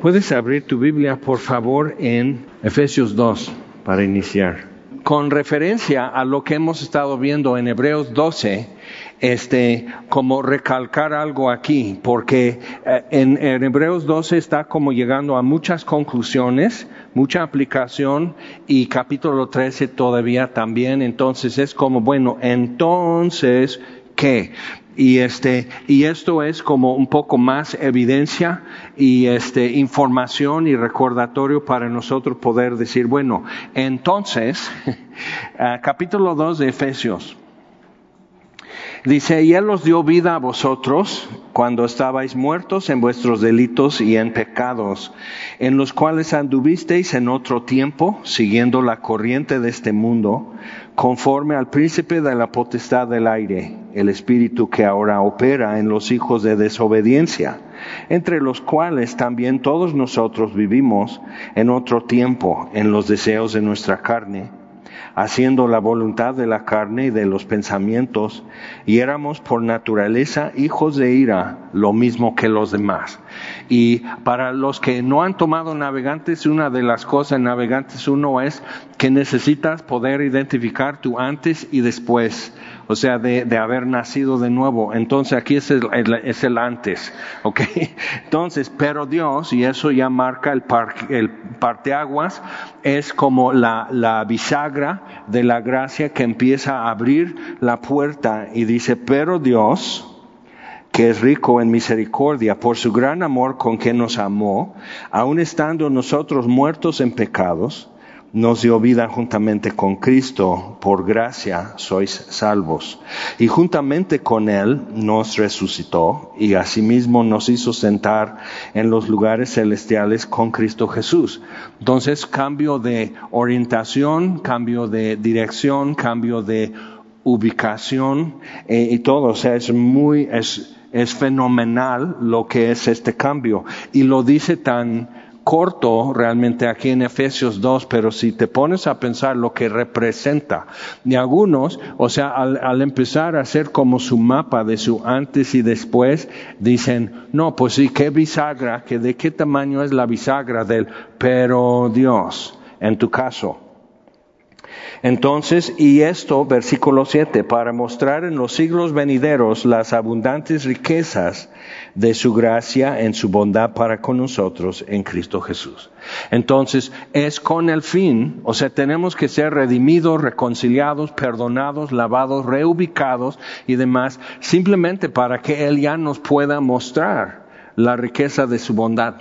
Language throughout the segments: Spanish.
Puedes abrir tu Biblia, por favor, en Efesios 2 para iniciar. Con referencia a lo que hemos estado viendo en Hebreos 12, este, como recalcar algo aquí, porque eh, en, en, Hebreos 12 está como llegando a muchas conclusiones, mucha aplicación y capítulo 13 todavía también, entonces es como, bueno, entonces, ¿qué? Y este y esto es como un poco más evidencia y este información y recordatorio para nosotros poder decir bueno entonces capítulo 2 de Efesios. Dice, y Él os dio vida a vosotros cuando estabais muertos en vuestros delitos y en pecados, en los cuales anduvisteis en otro tiempo, siguiendo la corriente de este mundo, conforme al príncipe de la potestad del aire, el espíritu que ahora opera en los hijos de desobediencia, entre los cuales también todos nosotros vivimos en otro tiempo en los deseos de nuestra carne haciendo la voluntad de la carne y de los pensamientos, y éramos por naturaleza hijos de ira, lo mismo que los demás. Y para los que no han tomado navegantes, una de las cosas en navegantes uno es que necesitas poder identificar tu antes y después o sea, de, de, haber nacido de nuevo. Entonces aquí es el, es el antes, ¿ok? Entonces, pero Dios, y eso ya marca el, par, el parteaguas, es como la, la bisagra de la gracia que empieza a abrir la puerta y dice, pero Dios, que es rico en misericordia, por su gran amor con que nos amó, aun estando nosotros muertos en pecados, nos dio vida juntamente con Cristo, por gracia sois salvos. Y juntamente con Él nos resucitó y asimismo nos hizo sentar en los lugares celestiales con Cristo Jesús. Entonces, cambio de orientación, cambio de dirección, cambio de ubicación eh, y todo. O sea, es muy, es, es fenomenal lo que es este cambio. Y lo dice tan, corto realmente aquí en Efesios 2, pero si te pones a pensar lo que representa, y algunos, o sea, al, empezar a hacer como su mapa de su antes y después, dicen, no, pues sí, qué bisagra, que de qué tamaño es la bisagra del, pero Dios, en tu caso. Entonces, y esto, versículo 7, para mostrar en los siglos venideros las abundantes riquezas de su gracia en su bondad para con nosotros en Cristo Jesús. Entonces, es con el fin, o sea, tenemos que ser redimidos, reconciliados, perdonados, lavados, reubicados y demás, simplemente para que Él ya nos pueda mostrar la riqueza de su bondad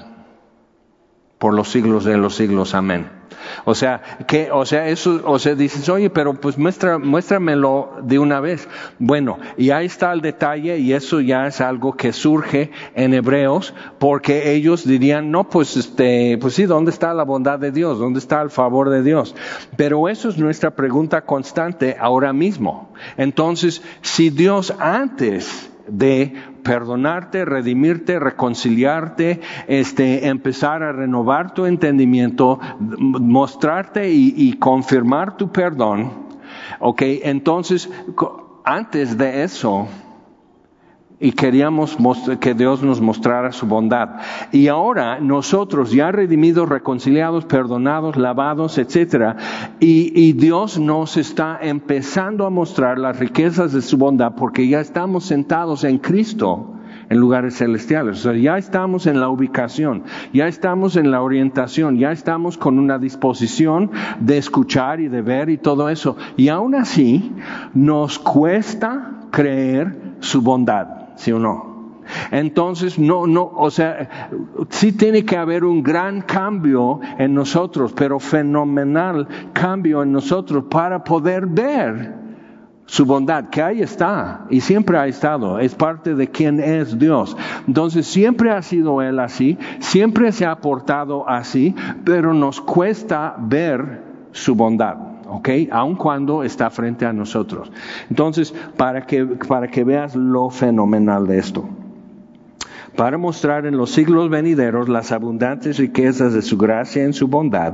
por los siglos de los siglos. Amén. O sea, que, o sea, eso, o sea, dices, oye, pero pues muestra, muéstramelo de una vez. Bueno, y ahí está el detalle y eso ya es algo que surge en Hebreos porque ellos dirían, no, pues este, pues sí, ¿dónde está la bondad de Dios? ¿Dónde está el favor de Dios? Pero eso es nuestra pregunta constante ahora mismo. Entonces, si Dios antes de perdonarte, redimirte, reconciliarte, este, empezar a renovar tu entendimiento, mostrarte y, confirmar tu perdón. Ok, entonces, antes de eso, y queríamos que Dios nos mostrara su bondad. Y ahora nosotros ya redimidos, reconciliados, perdonados, lavados, etcétera, y, y, Dios nos está empezando a mostrar las riquezas de su bondad porque ya estamos sentados en Cristo en lugares celestiales. O sea, ya estamos en la ubicación, ya estamos en la orientación, ya estamos con una disposición de escuchar y de ver y todo eso. Y aún así, nos cuesta creer su bondad. ¿Sí o no? Entonces, no, no, o sea, sí tiene que haber un gran cambio en nosotros, pero fenomenal cambio en nosotros para poder ver su bondad, que ahí está y siempre ha estado, es parte de quien es Dios. Entonces, siempre ha sido Él así, siempre se ha portado así, pero nos cuesta ver su bondad. ¿Ok? Aun cuando está frente a nosotros. Entonces, para que, para que veas lo fenomenal de esto. Para mostrar en los siglos venideros las abundantes riquezas de su gracia en su bondad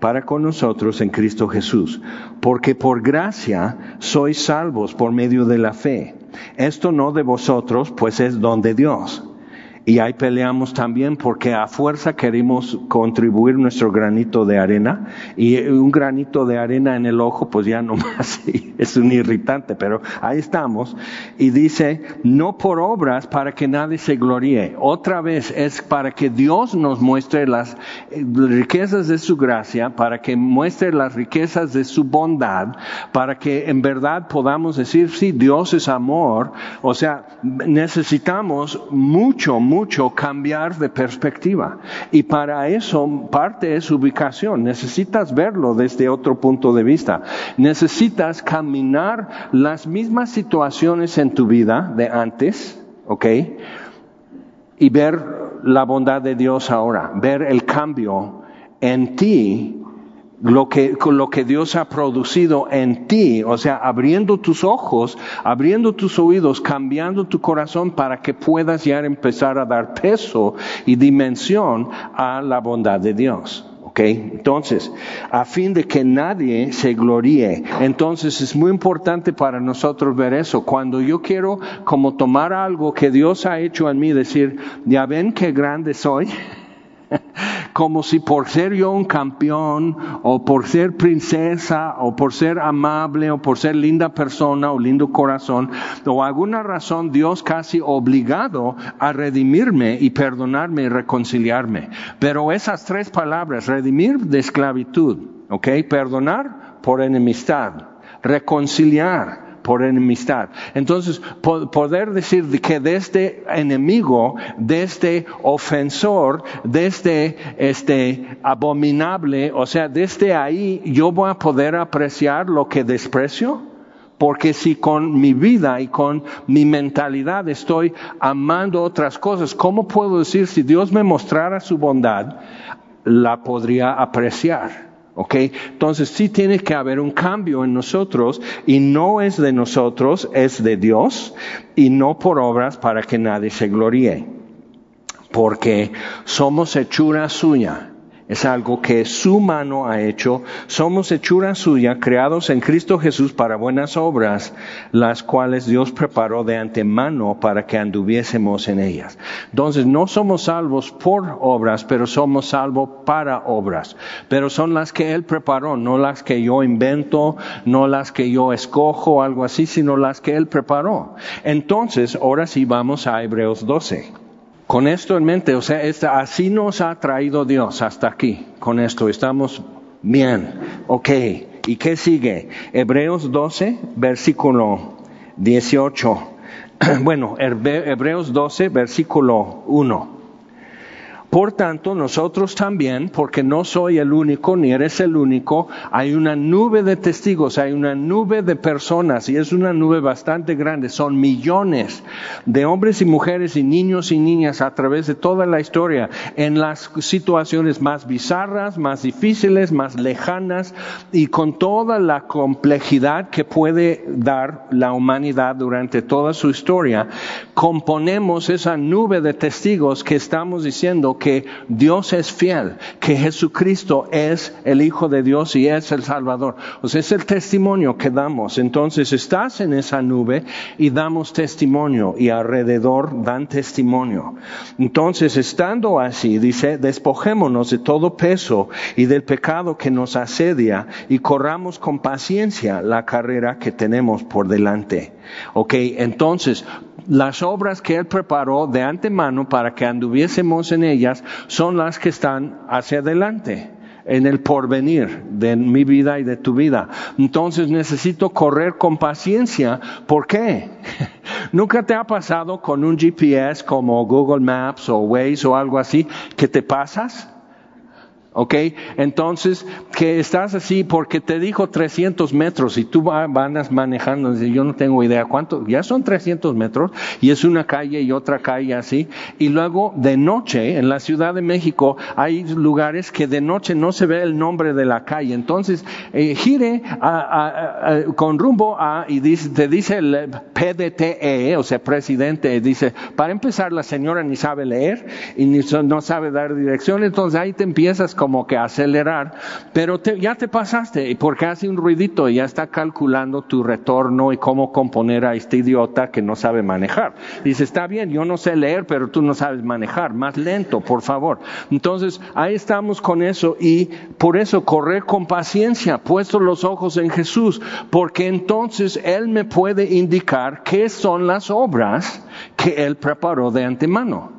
para con nosotros en Cristo Jesús. Porque por gracia sois salvos por medio de la fe. Esto no de vosotros, pues es don de Dios Y ahí peleamos también porque a fuerza queremos contribuir nuestro granito de arena y un granito de arena en el ojo pues ya no más es un irritante, pero ahí estamos. Y dice, no por obras para que nadie se gloríe. Otra vez es para que Dios nos muestre las riquezas de su gracia, para que muestre las riquezas de su bondad, para que en verdad podamos decir, sí, Dios es amor. O sea, necesitamos mucho, mucho mucho cambiar de perspectiva. Y para eso parte es ubicación. Necesitas verlo desde otro punto de vista. Necesitas caminar las mismas situaciones en tu vida de antes, ¿ok? Y ver la bondad de Dios ahora, ver el cambio en ti lo que, lo que Dios ha producido en ti, o sea, abriendo tus ojos, abriendo tus oídos, cambiando tu corazón para que puedas ya empezar a dar peso y dimensión a la bondad de Dios. ¿ok? Entonces, a fin de que nadie se gloríe. Entonces es muy importante para nosotros ver eso. Cuando yo quiero como tomar algo que Dios ha hecho en mí, decir, ya ven qué grande soy. como si por ser yo un campeón o por ser princesa o por ser amable o por ser linda persona o lindo corazón o alguna razón Dios casi obligado a redimirme y perdonarme y reconciliarme. Pero esas tres palabras, redimir de esclavitud, ¿ok? Perdonar por enemistad, reconciliar por enemistad. Entonces, poder decir que de este enemigo, de este ofensor, de este, este abominable, o sea, desde este ahí yo voy a poder apreciar lo que desprecio. Porque si con mi vida y con mi mentalidad estoy amando otras cosas, ¿cómo puedo decir si Dios me mostrara su bondad, la podría apreciar? ¿Ok? Entonces sí tiene que haber un cambio en nosotros y no es de nosotros, es de Dios y no por obras para que nadie se gloríe. Porque somos hechura suya es algo que su mano ha hecho. Somos hechura suya, creados en Cristo Jesús para buenas obras, las cuales Dios preparó de antemano para que anduviésemos en ellas. Entonces, no somos salvos por obras, pero somos salvos para obras. Pero son las que Él preparó, no las que yo invento, no las que yo escojo, algo así, sino las que Él preparó. Entonces, ahora sí vamos a Hebreos 12. Con esto en mente, o sea, así nos ha traído Dios hasta aquí. Con esto estamos bien. Ok. ¿Y qué sigue? Hebreos 12, versículo 18. Bueno, Hebreos 12, versículo 1. Por tanto, nosotros también, porque no soy el único, ni eres el único, hay una nube de testigos, hay una nube de personas, y es una nube bastante grande, son millones de hombres y mujeres y niños y niñas a través de toda la historia, en las situaciones más bizarras, más difíciles, más lejanas, y con toda la complejidad que puede dar la humanidad durante toda su historia, componemos esa nube de testigos que estamos diciendo que Dios es fiel, que Jesucristo es el Hijo de Dios y es el Salvador. O sea, es el testimonio que damos. Entonces estás en esa nube y damos testimonio y alrededor dan testimonio. Entonces, estando así, dice, despojémonos de todo peso y del pecado que nos asedia y corramos con paciencia la carrera que tenemos por delante. Ok, entonces las obras que Él preparó de antemano para que anduviésemos en ellas son las que están hacia adelante en el porvenir de mi vida y de tu vida. Entonces necesito correr con paciencia. ¿Por qué? ¿Nunca te ha pasado con un GPS como Google Maps o Waze o algo así que te pasas? ¿Ok? Entonces, que estás así porque te dijo 300 metros y tú vas manejando, y yo no tengo idea cuánto, ya son 300 metros y es una calle y otra calle así. Y luego de noche, en la Ciudad de México, hay lugares que de noche no se ve el nombre de la calle. Entonces, eh, gire con rumbo a, y te dice el PDTE, o sea, presidente, dice, para empezar, la señora ni sabe leer y ni no sabe dar dirección, entonces ahí te empiezas con como que acelerar, pero ya te pasaste porque hace un ruidito y ya está calculando tu retorno y cómo componer a este idiota que no sabe manejar. Dice, está bien, yo no sé leer, pero tú no sabes manejar, más lento, por favor. Entonces, ahí estamos con eso y por eso correr con paciencia, puesto los ojos en Jesús, porque entonces Él me puede indicar qué son las obras que Él preparó de antemano.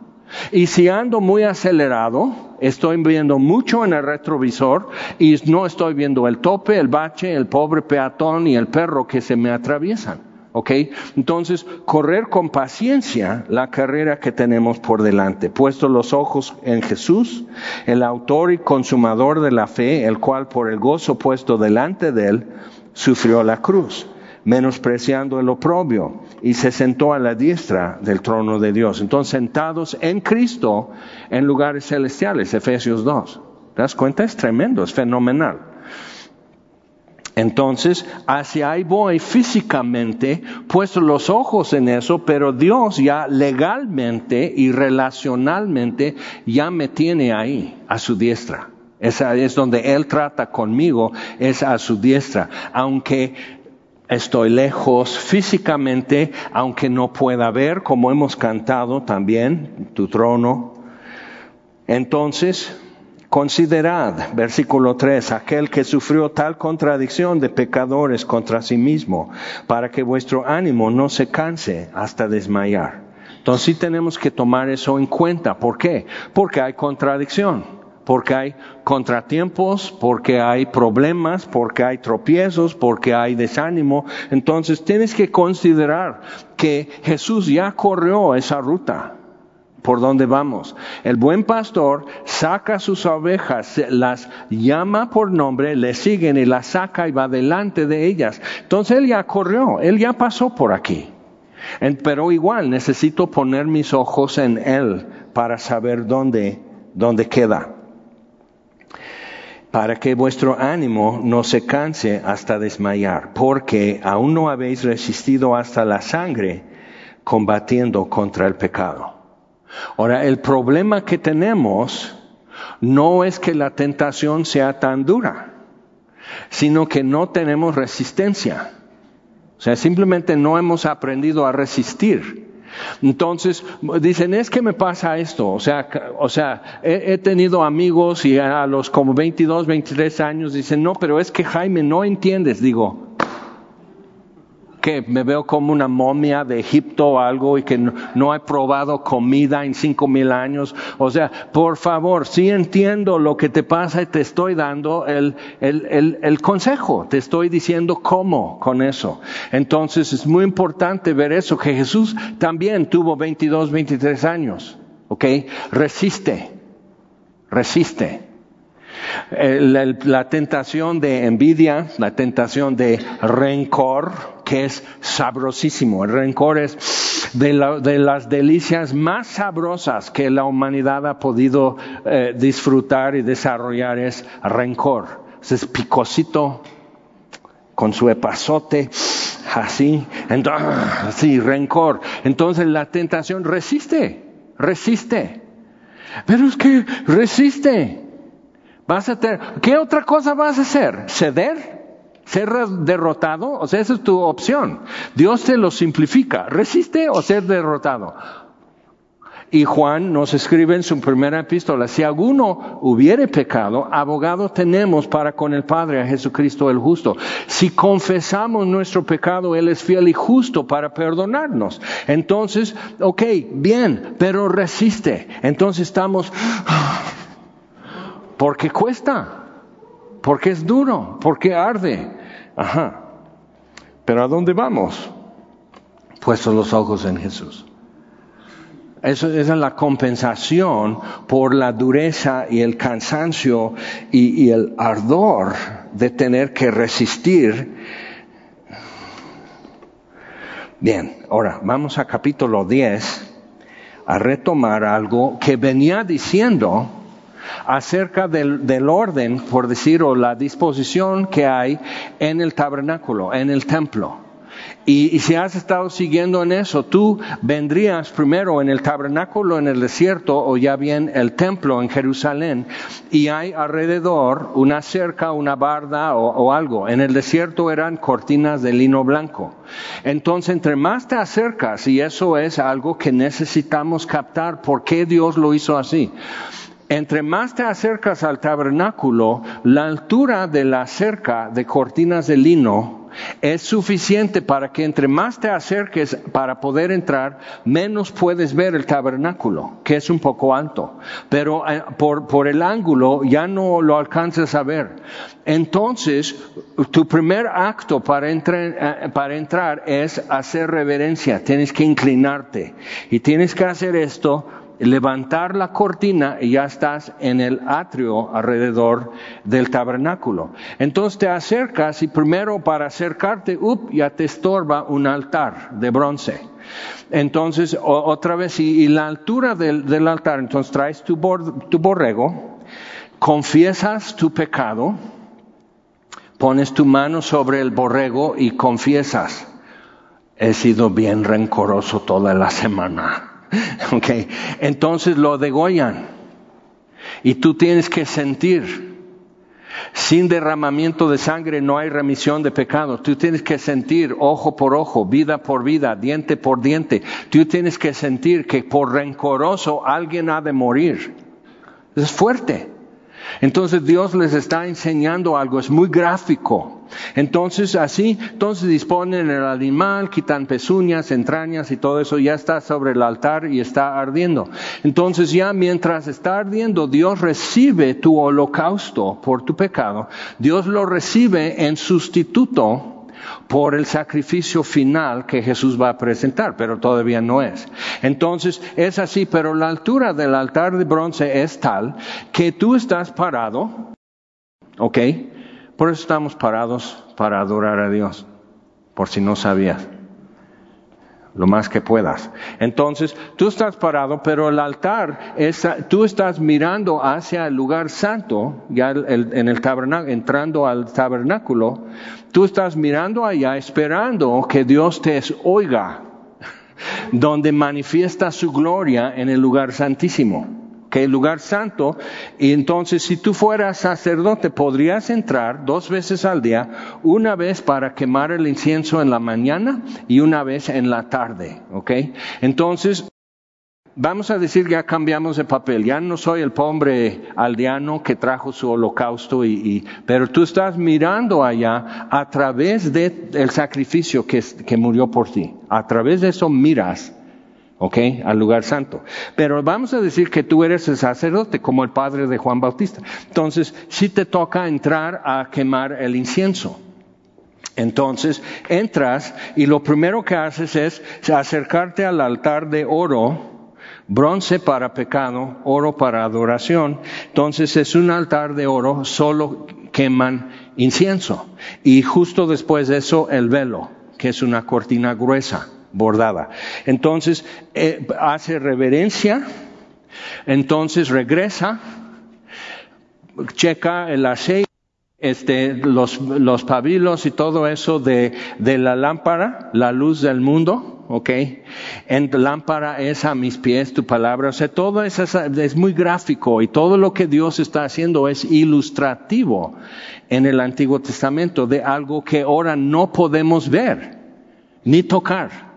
Y si ando muy acelerado, estoy viendo mucho en el retrovisor y no estoy viendo el tope, el bache, el pobre peatón y el perro que se me atraviesan. ¿Ok? Entonces, correr con paciencia la carrera que tenemos por delante, puesto los ojos en Jesús, el autor y consumador de la fe, el cual por el gozo puesto delante de él, sufrió la cruz menospreciando el oprobio, y se sentó a la diestra del trono de Dios. Entonces, sentados en Cristo en lugares celestiales, Efesios 2. ¿Te das cuenta? Es tremendo, es fenomenal. Entonces, hacia ahí voy físicamente, puesto los ojos en eso, pero Dios ya legalmente y relacionalmente ya me tiene ahí, a su diestra. Esa es donde Él trata conmigo, es a su diestra. Aunque estoy lejos físicamente, aunque no pueda ver, como hemos cantado también, tu trono. Entonces, considerad, versículo 3, aquel que sufrió tal contradicción de pecadores contra sí mismo, para que vuestro ánimo no se canse hasta desmayar. Entonces sí tenemos que tomar eso en cuenta. ¿Por qué? Porque hay contradicción porque hay contratiempos, porque hay problemas, porque hay tropiezos, porque hay desánimo. Entonces tienes que considerar que Jesús ya corrió esa ruta por donde vamos. El buen pastor saca sus ovejas, las llama por nombre, le siguen y las saca y va delante de ellas. Entonces él ya corrió, él ya pasó por aquí. Pero igual necesito poner mis ojos en él para saber dónde, dónde queda para que vuestro ánimo no se canse hasta desmayar, porque aún no habéis resistido hasta la sangre combatiendo contra el pecado. Ahora, el problema que tenemos no es que la tentación sea tan dura, sino que no tenemos resistencia. O sea, simplemente no hemos aprendido a resistir. Entonces, dicen, es que me pasa esto. O sea, o sea he, tenido amigos y a los como 22, 23 años dicen, no, pero es que Jaime, no entiendes. Digo, que me veo como una momia de Egipto o algo y que no, he probado comida en cinco mil años. O sea, por favor, sí entiendo lo que te pasa y te estoy dando el, el, el, consejo, te estoy diciendo cómo con eso. Entonces es muy importante ver eso, que Jesús también tuvo 22, 23 años. ¿Ok? Resiste, resiste. La, tentación de envidia, la tentación de rencor, que es sabrosísimo. El rencor es de, las delicias más sabrosas que la humanidad ha podido eh, disfrutar y desarrollar es rencor. Es picosito con su epazote, así, así, rencor. Entonces la tentación resiste, resiste. Pero es que resiste. Vas a tener, ¿qué otra cosa vas a hacer? ¿Ceder? ser derrotado, o sea, esa es tu opción. Dios te lo simplifica, resiste o ser derrotado. Y Juan nos escribe en su primera epístola, si alguno hubiere pecado, abogado tenemos para con el Padre a Jesucristo el justo. Si confesamos nuestro pecado, Él es fiel y justo para perdonarnos. Entonces, ok, bien, pero resiste. Entonces estamos, porque cuesta, porque es duro, porque arde. Ajá. Pero ¿a dónde vamos? Puestos los ojos en Jesús. Eso, esa es la compensación por la dureza y el cansancio y, y el ardor de tener que resistir. Bien, ahora vamos a capítulo 10 a retomar algo que venía diciendo acerca del, orden, por decir, o la disposición que hay en el tabernáculo, en el templo. Y, si has estado siguiendo en eso, tú vendrías primero en el tabernáculo en el desierto o ya bien el templo en Jerusalén y hay alrededor una cerca, una barda o, o algo. En el desierto eran cortinas de lino blanco. Entonces, entre más te acercas, y eso es algo que necesitamos captar, ¿por qué Dios lo hizo así? Entre más te acercas al tabernáculo, la altura de la cerca de cortinas de lino es suficiente para que entre más te acerques para poder entrar, menos puedes ver el tabernáculo, que es un poco alto. Pero eh, por, el ángulo ya no lo alcanzas a ver. Entonces, tu primer acto para eh, para entrar es hacer reverencia. Tienes que inclinarte. Y tienes que hacer esto levantar la cortina y ya estás en el atrio alrededor del tabernáculo. Entonces te acercas y primero para acercarte, up, ya te estorba un altar de bronce. Entonces, otra vez, y, la altura del, altar, entonces traes tu, tu borrego, confiesas tu pecado, pones tu mano sobre el borrego y confiesas, he sido bien rencoroso toda la semana Okay. Entonces lo degollan. Y tú tienes que sentir. Sin derramamiento de sangre no hay remisión de pecados. Tú tienes que sentir ojo por ojo, vida por vida, diente por diente. Tú tienes que sentir que por rencoroso alguien ha de morir. Es fuerte. Entonces Dios les está enseñando algo, es muy gráfico. Entonces así, entonces disponen el animal, quitan pezuñas, entrañas y todo eso ya está sobre el altar y está ardiendo. Entonces ya mientras está ardiendo, Dios recibe tu holocausto por tu pecado. Dios lo recibe en sustituto por el sacrificio final que Jesús va a presentar, pero todavía no es. Entonces es así, pero la altura del altar de bronce es tal que tú estás parado, ¿ok? Por eso estamos parados para adorar a Dios, por si no sabías lo más que puedas. Entonces, tú estás parado, pero el altar, es, tú estás mirando hacia el lugar santo, ya en el tabernáculo, entrando al tabernáculo, tú estás mirando allá esperando que Dios te oiga, donde manifiesta su gloria en el lugar santísimo que el lugar santo, y entonces si tú fueras sacerdote podrías entrar dos veces al día, una vez para quemar el incienso en la mañana y una vez en la tarde, ¿ok? Entonces, vamos a decir ya cambiamos de papel, ya no soy el pobre aldeano que trajo su holocausto, y, pero tú estás mirando allá a través del sacrificio que, que murió por ti, a través de eso miras ¿ok? Al lugar santo. Pero vamos a decir que tú eres el sacerdote, como el padre de Juan Bautista. Entonces, sí te toca entrar a quemar el incienso. Entonces, entras y lo primero que haces es acercarte al altar de oro, bronce para pecado, oro para adoración. Entonces, es un altar de oro, solo queman incienso. Y justo después de eso, el velo, que es una cortina gruesa bordada. Entonces eh, hace reverencia, entonces regresa, checa el aceite, este, los, los pabilos y todo eso de, de la lámpara, la luz del mundo, ¿ok? En lámpara es a mis pies tu palabra. O sea, todo eso es, muy gráfico y todo lo que Dios está haciendo es ilustrativo en el Antiguo Testamento de algo que ahora no podemos ver ni tocar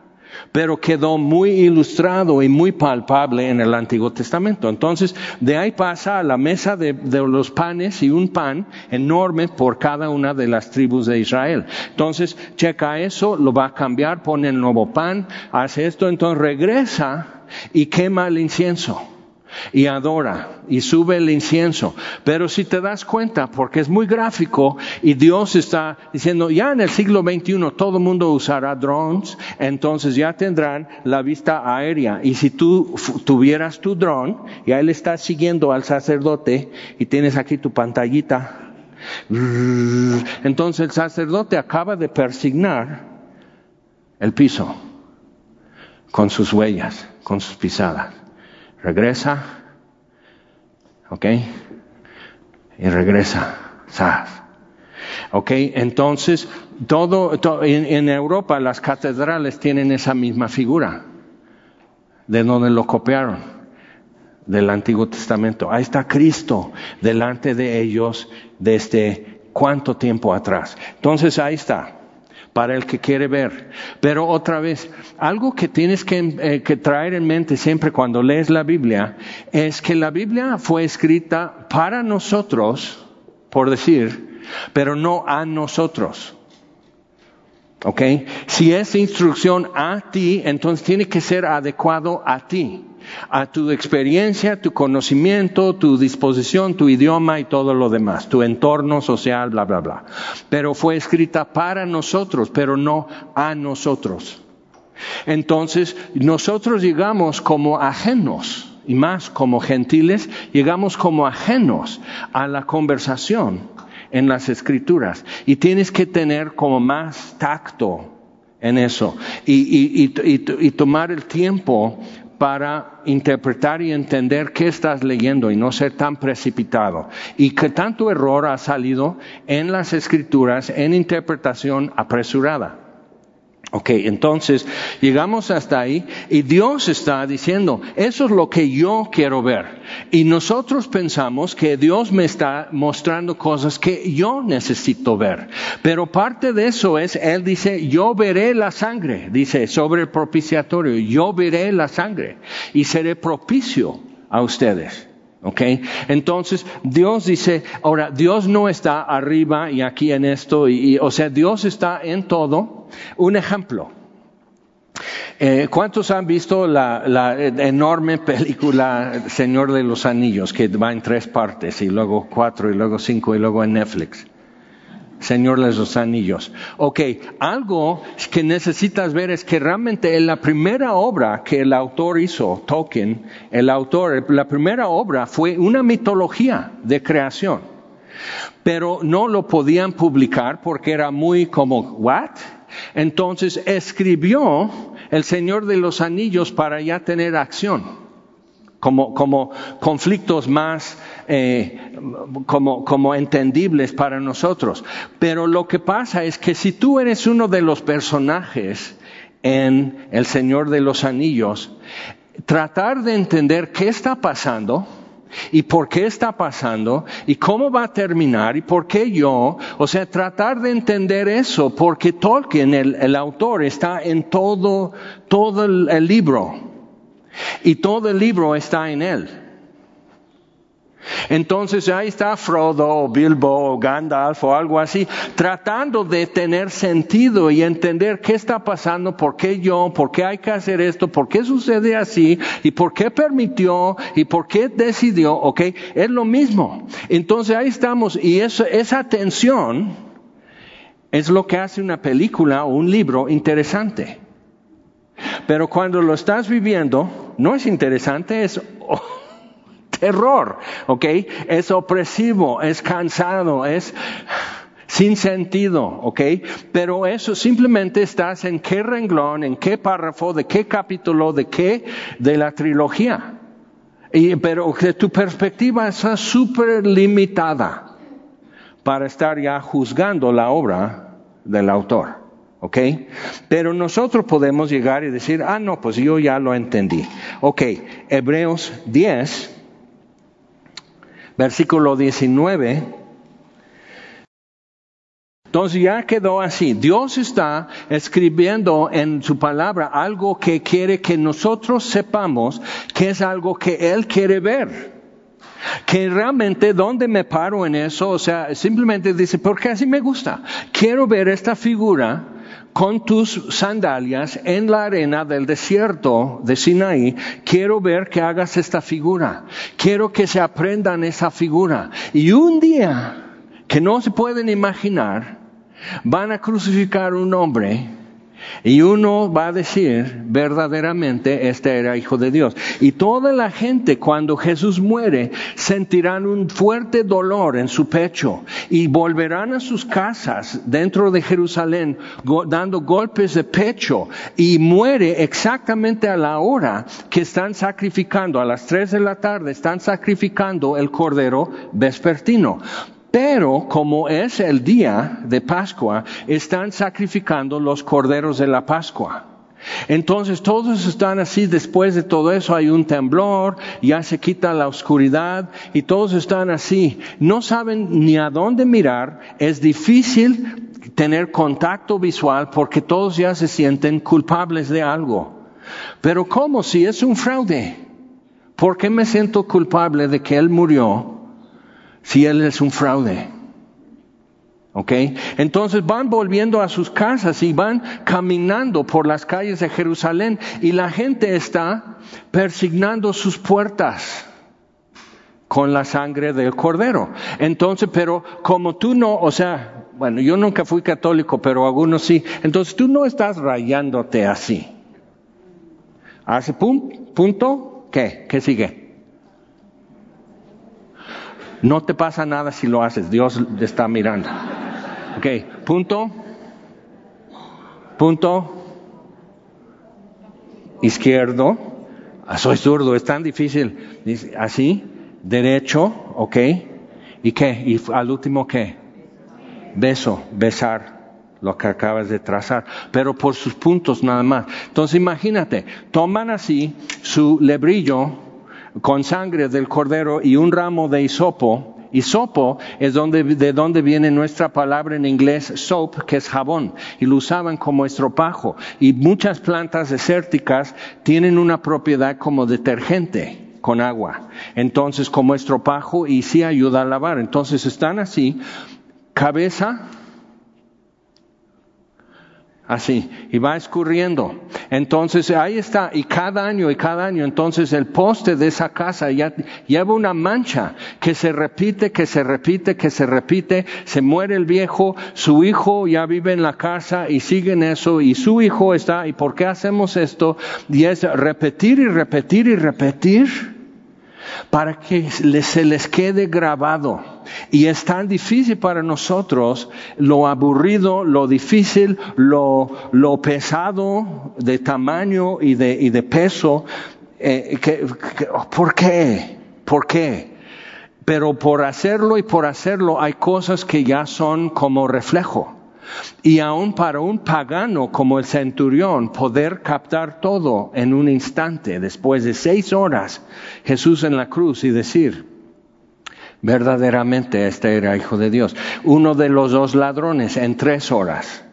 pero quedó muy ilustrado y muy palpable en el Antiguo Testamento. Entonces, de ahí pasa a la mesa de, los panes y un pan enorme por cada una de las tribus de Israel. Entonces, checa eso, lo va a cambiar, pone el nuevo pan, hace esto, entonces regresa y quema el incienso y adora y sube el incienso. Pero si te das cuenta, porque es muy gráfico y Dios está diciendo, ya en el siglo XXI todo el mundo usará drones, entonces ya tendrán la vista aérea. Y si tú tuvieras tu drone y ahí le estás siguiendo al sacerdote y tienes aquí tu pantallita, entonces el sacerdote acaba de persignar el piso con sus huellas, con sus pisadas regresa, ¿ok? Y regresa, ¿sabes? ¿Ok? Entonces, todo, en, Europa las catedrales tienen esa misma figura, de donde lo copiaron, del Antiguo Testamento. Ahí está Cristo delante de ellos desde cuánto tiempo atrás. Entonces, ahí está para el que quiere ver. Pero otra vez, algo que tienes que, eh, que, traer en mente siempre cuando lees la Biblia es que la Biblia fue escrita para nosotros, por decir, pero no a nosotros. ¿Ok? Si es instrucción a ti, entonces tiene que ser adecuado a ti, a tu experiencia, tu conocimiento, tu disposición, tu idioma y todo lo demás, tu entorno social, bla, bla, bla. Pero fue escrita para nosotros, pero no a nosotros. Entonces, nosotros llegamos como ajenos, y más como gentiles, llegamos como ajenos a la conversación en las escrituras. Y tienes que tener como más tacto en eso y, y, tomar el tiempo para interpretar y entender qué estás leyendo y no ser tan precipitado. Y que tanto error ha salido en las escrituras en interpretación apresurada. Ok, entonces llegamos hasta ahí y Dios está diciendo, eso es lo que yo quiero ver. Y nosotros pensamos que Dios me está mostrando cosas que yo necesito ver. Pero parte de eso es, Él dice, yo veré la sangre, dice sobre el propiciatorio, yo veré la sangre y seré propicio a ustedes. ¿Ok? Entonces, Dios dice, ahora, Dios no está arriba y aquí en esto, y, o sea, Dios está en todo. Un ejemplo. Eh, ¿Cuántos han visto la, la, enorme película Señor de los Anillos, que va en tres partes, y luego cuatro, y luego cinco, y luego en Netflix? Señor de los Anillos. Ok, algo que necesitas ver es que realmente en la primera obra que el autor hizo, Tolkien, el autor, la primera obra fue una mitología de creación. Pero no lo podían publicar porque era muy como, ¿what? Entonces escribió el Señor de los Anillos para ya tener acción como, como conflictos más eh, como, como entendibles para nosotros. Pero lo que pasa es que si tú eres uno de los personajes en El Señor de los Anillos, tratar de entender qué está pasando, y por qué está pasando y cómo va a terminar y por qué yo, o sea, tratar de entender eso, porque Tolkien, el, el autor, está en todo, todo el libro. Y todo el libro está en él. Entonces ahí está Frodo, Bilbo, Gandalf o algo así, tratando de tener sentido y entender qué está pasando, por qué yo, por qué hay que hacer esto, por qué sucede así y por qué permitió y por qué decidió, ¿ok? Es lo mismo. Entonces ahí estamos y esa tensión es lo que hace una película o un libro interesante. Pero cuando lo estás viviendo, no es interesante, es terror, ¿ok? Es opresivo, es cansado, es sin sentido, ¿ok? Pero eso simplemente estás en qué renglón, en qué párrafo, de qué capítulo, de qué, de la trilogía. Y, pero que tu perspectiva está súper limitada para estar ya juzgando la obra del autor. ¿Ok? Pero nosotros podemos llegar y decir, ah, no, pues yo ya lo entendí. Ok, Hebreos 10, versículo 19. Entonces ya quedó así. Dios está escribiendo en su palabra algo que quiere que nosotros sepamos que es algo que Él quiere ver. Que realmente, ¿dónde me paro en eso? O sea, simplemente dice, porque así me gusta. Quiero ver esta figura con tus sandalias en la arena del desierto de Sinaí, quiero ver que hagas esta figura, quiero que se aprendan esa figura. Y un día, que no se pueden imaginar, van a crucificar un hombre y uno va a decir, verdaderamente, este era hijo de Dios. Y toda la gente, cuando Jesús muere, sentirán un fuerte dolor en su pecho y volverán a sus casas dentro de Jerusalén dando golpes de pecho. Y muere exactamente a la hora que están sacrificando, a las tres de la tarde, están sacrificando el cordero vespertino Pero como es el día de Pascua, están sacrificando los corderos de la Pascua. Entonces todos están así, después de todo eso hay un temblor, ya se quita la oscuridad y todos están así. No saben ni a dónde mirar, es difícil tener contacto visual porque todos ya se sienten culpables de algo. Pero ¿cómo si es un fraude? ¿Por qué me siento culpable de que él murió si él es un fraude? ¿Ok? Entonces van volviendo a sus casas y van caminando por las calles de Jerusalén y la gente está persignando sus puertas con la sangre del cordero. Entonces, pero como tú no, o sea, bueno, yo nunca fui católico, pero algunos sí, entonces tú no estás rayándote así. Hace punto, ¿qué? ¿Qué sigue? No te pasa nada si lo haces, Dios te está mirando. Ok, punto. Punto. Izquierdo. Ah, soy zurdo, es tan difícil. Así, derecho, ok. ¿Y qué? ¿Y al último qué? Beso, besar lo que acabas de trazar, pero por sus puntos nada más. Entonces imagínate, toman así su lebrillo con sangre del cordero y un ramo de hisopo Hisopo es donde, de donde viene nuestra palabra en inglés soap, que es jabón, y lo usaban como estropajo. Y muchas plantas desérticas tienen una propiedad como detergente con agua. Entonces, como estropajo y sí ayuda a lavar. Entonces están así, cabeza, así, y va escurriendo. Entonces ahí está, y cada año y cada año, entonces el poste de esa casa ya lleva una mancha que se repite, que se repite, que se repite, se muere el viejo, su hijo ya vive en la casa y sigue en eso, y su hijo está, ¿y por qué hacemos esto? Y es repetir y repetir y repetir para que se les quede grabado. Y es tan difícil para nosotros lo aburrido, lo difícil, lo, lo pesado de tamaño y de, y de peso. Eh, que, ¿Por qué? ¿Por qué? Pero por hacerlo y por hacerlo hay cosas que ya son como reflejo. Y aún para un pagano como el centurión, poder captar todo en un instante, después de seis horas, Jesús en la cruz y decir, verdaderamente este era hijo de Dios. Uno de los dos ladrones en tres horas.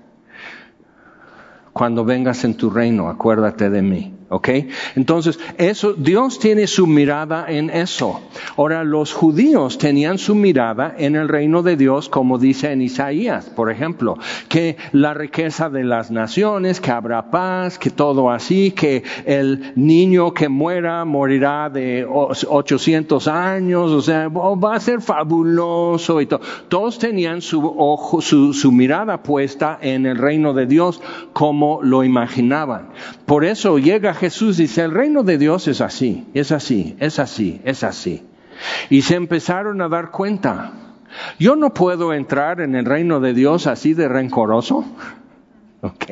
Cuando vengas en tu reino, acuérdate de mí. ¿Ok? Entonces, eso, Dios tiene su mirada en eso. Ahora, los judíos tenían su mirada en el reino de Dios, como dice en Isaías, por ejemplo, que la riqueza de las naciones, que habrá paz, que todo así, que el niño que muera morirá de 800 años, o sea, va a ser fabuloso y todo. Todos tenían su ojo, su, su mirada puesta en el reino de Dios como lo imaginaban. Por eso llega Jesús dice, el reino de Dios es así, es así, es así, es así. Y se empezaron a dar cuenta. Yo no puedo entrar en el reino de Dios así de rencoroso. Ok.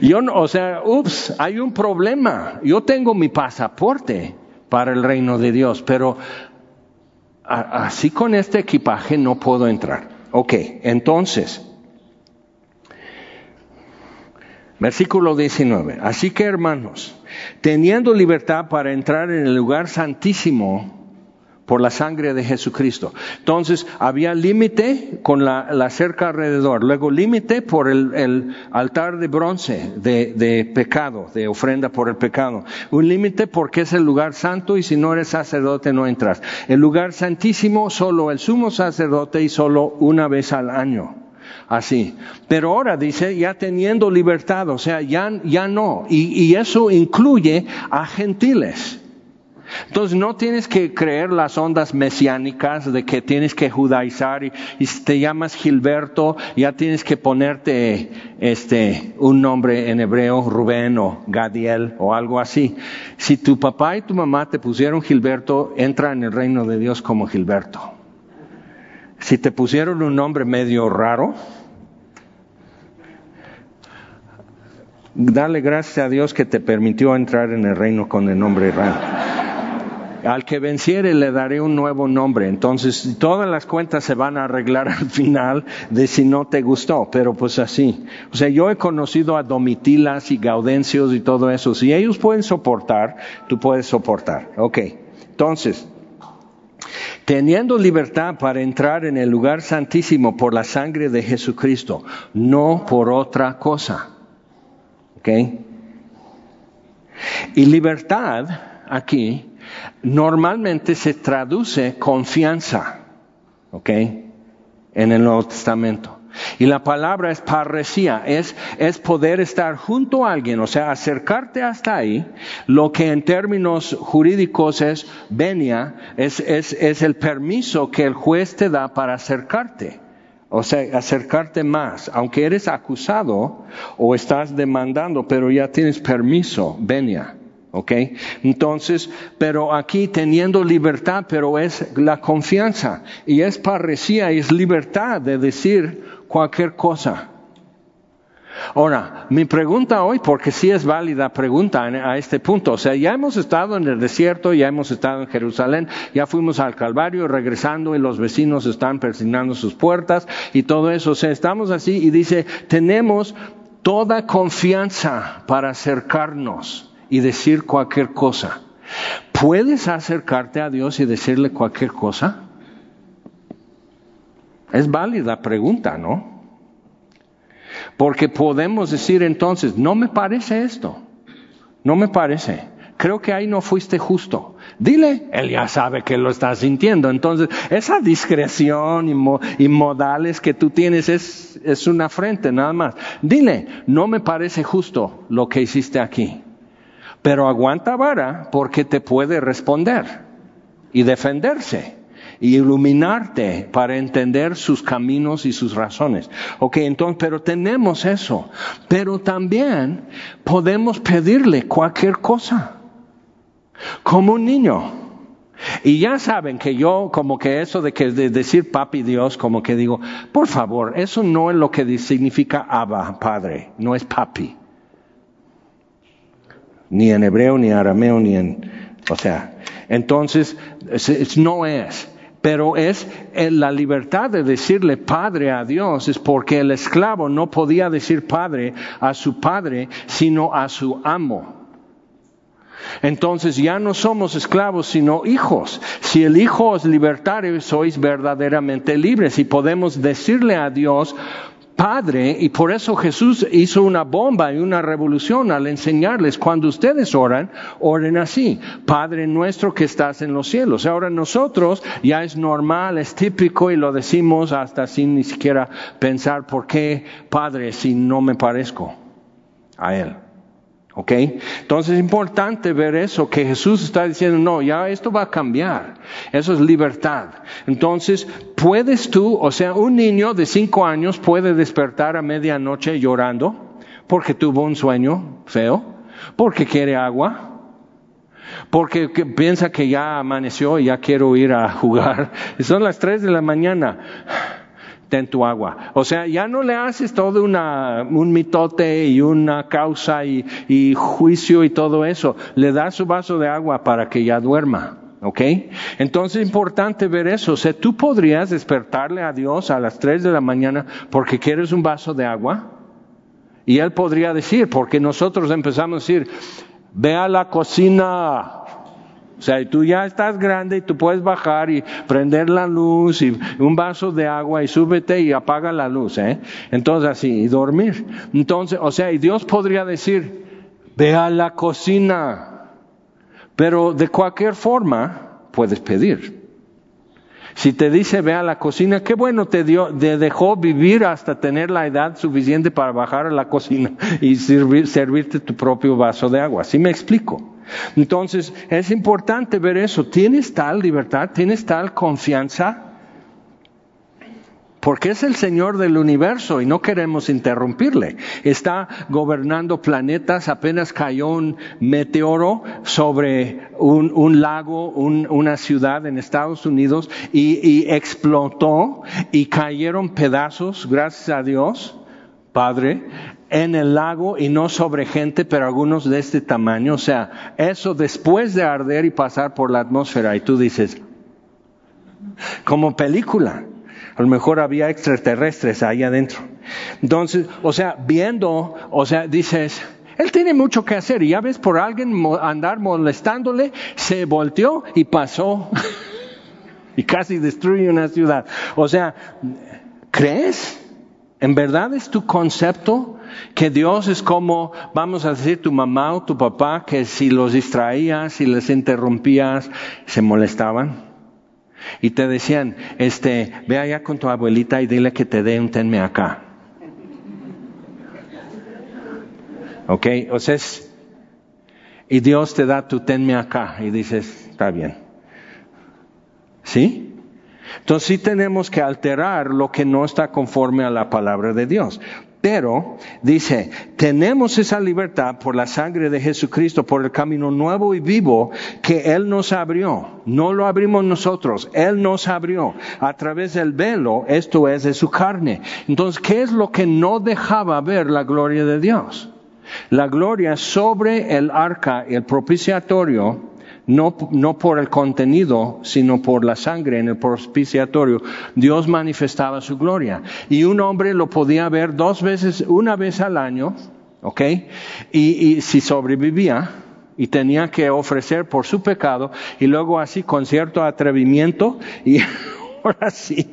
Yo no, o sea, ups, hay un problema. Yo tengo mi pasaporte para el reino de Dios, pero así con este equipaje no puedo entrar. Ok, entonces, Versículo 19. Así que hermanos, teniendo libertad para entrar en el lugar santísimo por la sangre de Jesucristo. Entonces había límite con la, cerca alrededor, luego límite por el, altar de bronce de, de, pecado, de ofrenda por el pecado. Un límite porque es el lugar santo y si no eres sacerdote no entras. El lugar santísimo solo el sumo sacerdote y solo una vez al año así. Pero ahora dice, ya teniendo libertad, o sea, ya, ya no. Y, eso incluye a gentiles. Entonces no tienes que creer las ondas mesiánicas de que tienes que judaizar y, si te llamas Gilberto, ya tienes que ponerte este un nombre en hebreo, Rubén o Gadiel o algo así. Si tu papá y tu mamá te pusieron Gilberto, entra en el reino de Dios como Gilberto. Si te pusieron un nombre medio raro, dale gracias a Dios que te permitió entrar en el reino con el nombre raro. al que venciere le daré un nuevo nombre. Entonces, todas las cuentas se van a arreglar al final de si no te gustó, pero pues así. O sea, yo he conocido a Domitilas y Gaudencios y todo eso. Si ellos pueden soportar, tú puedes soportar. Ok. Entonces, teniendo libertad para entrar en el lugar santísimo por la sangre de Jesucristo, no por otra cosa. ¿Ok? Y libertad aquí normalmente se traduce confianza, ¿ok? En el Nuevo Testamento. Y la palabra es parresía, es, es poder estar junto a alguien, o sea, acercarte hasta ahí, lo que en términos jurídicos es venia, es, es, es el permiso que el juez te da para acercarte. O sea, acercarte más, aunque eres acusado o estás demandando, pero ya tienes permiso, venia. ¿Ok? Entonces, pero aquí teniendo libertad, pero es la confianza y es parecía, es libertad de decir cualquier cosa. Ahora, mi pregunta hoy, porque sí es válida pregunta a este punto, o sea, ya hemos estado en el desierto, ya hemos estado en Jerusalén, ya fuimos al Calvario, regresando y los vecinos están persignando sus puertas y todo eso, o sea, estamos así y dice, tenemos toda confianza para acercarnos y decir cualquier cosa. ¿Puedes acercarte a Dios y decirle cualquier cosa? Es válida pregunta, ¿no? Porque podemos decir entonces, no me parece esto, no me parece, creo que ahí no fuiste justo. Dile, él ya sabe que lo está sintiendo. Entonces, esa discreción y, modales que tú tienes es, es una frente, nada más. Dile, no me parece justo lo que hiciste aquí. Pero aguanta vara porque te puede responder y defenderse y iluminarte para entender sus caminos y sus razones. Ok, entonces, pero tenemos eso. Pero también podemos pedirle cualquier cosa. Como un niño. Y ya saben que yo, como que eso de que de decir papi Dios, como que digo, por favor, eso no es lo que significa Abba, Padre, no es papi ni en hebreo, ni en arameo, ni en... O sea, entonces no es, pero es la libertad de decirle padre a Dios, es porque el esclavo no podía decir padre a su padre, sino a su amo. Entonces ya no somos esclavos, sino hijos. Si el hijo os libertario, sois verdaderamente libres y podemos decirle a Dios, Padre, y por eso Jesús hizo una bomba y una revolución al enseñarles, cuando ustedes oran, oren así, Padre nuestro que estás en los cielos. Ahora nosotros ya es normal, es típico y lo decimos hasta sin ni siquiera pensar por qué Padre si no me parezco a Él. ¿Ok? Entonces es importante ver eso, que Jesús está diciendo, no, ya esto va a cambiar. Eso es libertad. Entonces, puedes tú, o sea, un niño de cinco años puede despertar a medianoche llorando porque tuvo un sueño feo, porque quiere agua, porque piensa que ya amaneció y ya quiero ir a jugar. son las tres de la mañana ten tu agua. O sea, ya no le haces todo una, un mitote y una causa y, y juicio y todo eso. Le das su vaso de agua para que ya duerma. ¿Ok? Entonces es importante ver eso. O sea, tú podrías despertarle a Dios a las 3 de la mañana porque quieres un vaso de agua. Y Él podría decir, porque nosotros empezamos a decir, ve a la cocina, o sea, tú ya estás grande y tú puedes bajar y prender la luz y un vaso de agua y súbete y apaga la luz, ¿eh? Entonces así, y dormir. Entonces, o sea, y Dios podría decir, ve a la cocina. Pero de cualquier forma, puedes pedir. Si te dice ve a la cocina, qué bueno te dio, te dejó vivir hasta tener la edad suficiente para bajar a la cocina y servirte tu propio vaso de agua. ¿Sí me explico? Entonces, es importante ver eso. ¿Tienes tal libertad? ¿Tienes tal confianza? Porque es el Señor del universo y no queremos interrumpirle. Está gobernando planetas, apenas cayó un meteoro sobre un, lago, una ciudad en Estados Unidos y, explotó y cayeron pedazos, gracias a Dios, Padre, en el lago y no sobre gente, pero algunos de este tamaño. O sea, eso después de arder y pasar por la atmósfera y tú dices, como película. A lo mejor había extraterrestres ahí adentro. Entonces, o sea, viendo, o sea, dices, él tiene mucho que hacer y ya ves por alguien andar molestándole, se volteó y pasó y casi destruye una ciudad. O sea, ¿crees? ¿En verdad es tu concepto que Dios es como, vamos a decir, tu mamá o tu papá, que si los distraías, si les interrumpías, se molestaban? Y te decían, este, ve allá con tu abuelita y dile que te dé un tenme acá. ¿Ok? O sea, y Dios te da tu tenme acá y dices, está bien. ¿Sí? Entonces sí tenemos que alterar lo que no está conforme a la palabra de Dios. Pero dice, tenemos esa libertad por la sangre de Jesucristo, por el camino nuevo y vivo que Él nos abrió. No lo abrimos nosotros, Él nos abrió a través del velo, esto es de su carne. Entonces, ¿qué es lo que no dejaba ver la gloria de Dios? La gloria sobre el arca, el propiciatorio, no, no por el contenido, sino por la sangre en el propiciatorio, Dios manifestaba su gloria. Y un hombre lo podía ver dos veces, una vez al año, ¿ok? Y, y si sobrevivía, y tenía que ofrecer por su pecado, y luego así con cierto atrevimiento, y ahora sí,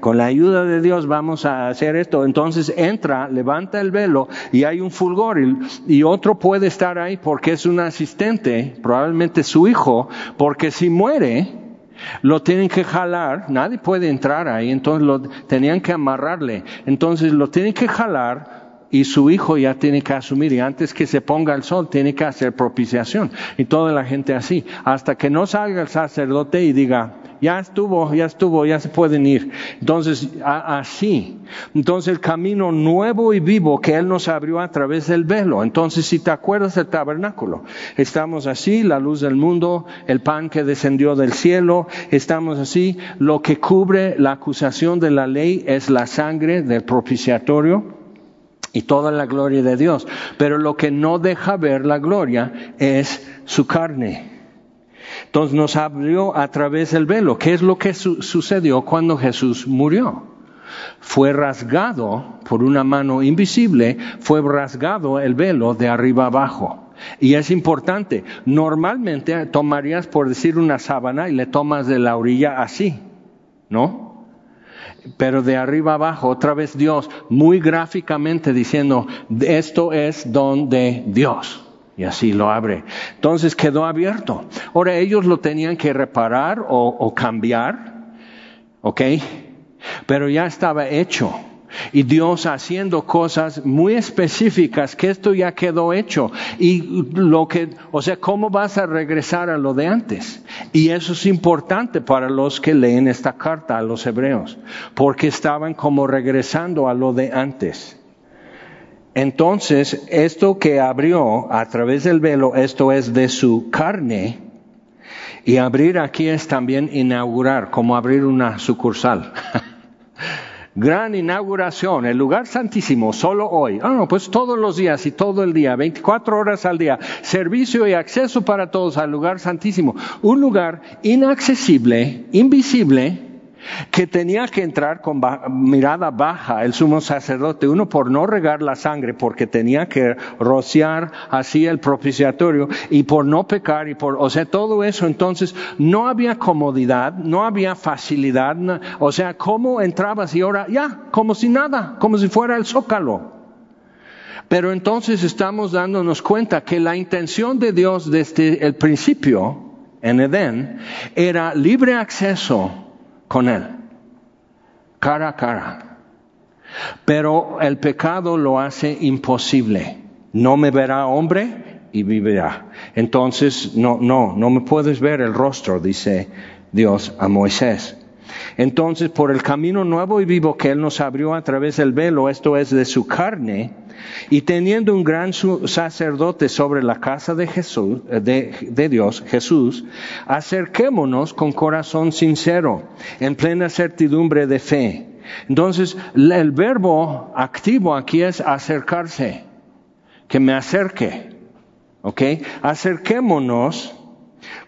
con la ayuda de Dios vamos a hacer esto. Entonces entra, levanta el velo y hay un fulgor y, otro puede estar ahí porque es un asistente, probablemente su hijo, porque si muere, lo tienen que jalar, nadie puede entrar ahí, entonces lo tenían que amarrarle, entonces lo tienen que jalar y su hijo ya tiene que asumir y antes que se ponga el sol tiene que hacer propiciación. Y toda la gente así, hasta que no salga el sacerdote y diga, ya estuvo, ya estuvo, ya se pueden ir. Entonces, así. Entonces, el camino nuevo y vivo que Él nos abrió a través del velo. Entonces, si te acuerdas del tabernáculo, estamos así, la luz del mundo, el pan que descendió del cielo, estamos así. Lo que cubre la acusación de la ley es la sangre del propiciatorio y toda la gloria de Dios. Pero lo que no deja ver la gloria es su carne. Entonces nos abrió a través del velo. ¿Qué es lo que sucedió cuando Jesús murió? Fue rasgado por una mano invisible, fue rasgado el velo de arriba abajo. Y es importante, normalmente tomarías, por decir, una sábana y le tomas de la orilla así, ¿no? Pero de arriba abajo, otra vez Dios, muy gráficamente diciendo, esto es don de Dios. Y así lo abre. Entonces quedó abierto. Ahora ellos lo tenían que reparar o, cambiar, ¿ok? Pero ya estaba hecho. Y Dios haciendo cosas muy específicas que esto ya quedó hecho. Y lo que, o sea, ¿cómo vas a regresar a lo de antes? Y eso es importante para los que leen esta carta a los hebreos, porque estaban como regresando a lo de antes. Entonces, esto que abrió a través del velo, esto es de su carne, y abrir aquí es también inaugurar, como abrir una sucursal. Gran inauguración, el lugar santísimo, solo hoy. Ah, no, pues todos los días y todo el día, 24 horas al día, servicio y acceso para todos al lugar santísimo. Un lugar inaccesible, invisible, que tenía que entrar con mirada baja el sumo sacerdote, uno por no regar la sangre, porque tenía que rociar así el propiciatorio y por no pecar y por, o sea, todo eso, entonces no había comodidad, no había facilidad, o sea, ¿cómo entrabas y ahora ya, como si nada, como si fuera el zócalo? Pero entonces estamos dándonos cuenta que la intención de Dios desde el principio, en Edén, era libre acceso con Él, cara a cara. Pero el pecado lo hace imposible. No me verá hombre y vivirá. Entonces, no, no, no me puedes ver el rostro, dice Dios a Moisés. Entonces, por el camino nuevo y vivo que Él nos abrió a través del velo, esto es de su carne, y teniendo un gran sacerdote sobre la casa de Jesús, de, Dios, Jesús, acerquémonos con corazón sincero, en plena certidumbre de fe, Entonces, el verbo activo aquí es acercarse, que me acerque. ¿Ok? Acerquémonos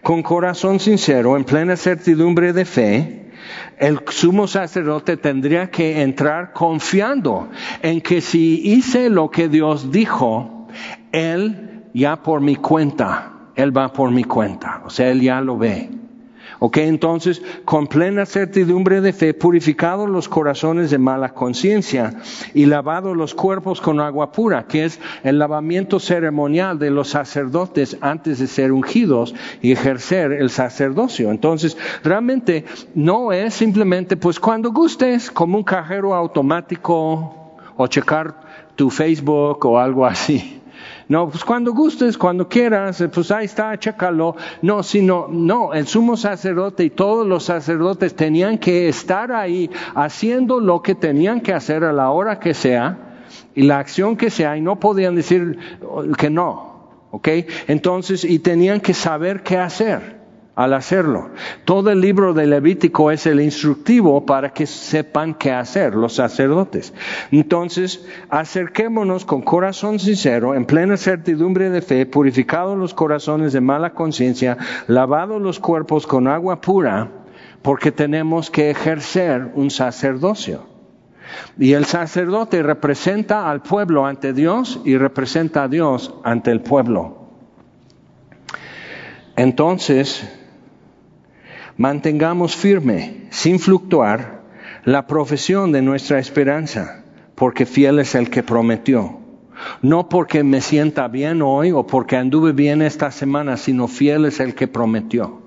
con corazón sincero, en plena certidumbre de fe. El sumo sacerdote tendría que entrar confiando en que si hice lo que Dios dijo, Él ya por mi cuenta, Él va por mi cuenta. O sea, Él ya lo ve. Ok, entonces, con plena certidumbre de fe, purificados los corazones de mala conciencia y lavados los cuerpos con agua pura, que es el lavamiento ceremonial de los sacerdotes antes de ser ungidos y ejercer el sacerdocio. Entonces, realmente no es simplemente, pues cuando gustes, como un cajero automático o checar tu Facebook o algo así. No, pues cuando gustes, cuando quieras, eh, pues ahí está, chécalo. No, sino, no, el sumo sacerdote y todos los sacerdotes tenían que estar ahí haciendo lo que tenían que hacer a la hora que sea y la acción que sea y no podían decir que no. ¿Ok? Entonces, y tenían que saber qué hacer al hacerlo. Todo el libro de Levítico es el instructivo para que sepan qué hacer los sacerdotes. Entonces, acerquémonos con corazón sincero, en plena certidumbre de fe, purificados los corazones de mala conciencia, lavados los cuerpos con agua pura, porque tenemos que ejercer un sacerdocio. Y el sacerdote representa al pueblo ante Dios y representa a Dios ante el pueblo. Entonces, mantengamos firme, sin fluctuar, la profesión de nuestra esperanza, porque fiel es el que prometió. No porque me sienta bien hoy o porque anduve bien esta semana, sino fiel es el que prometió.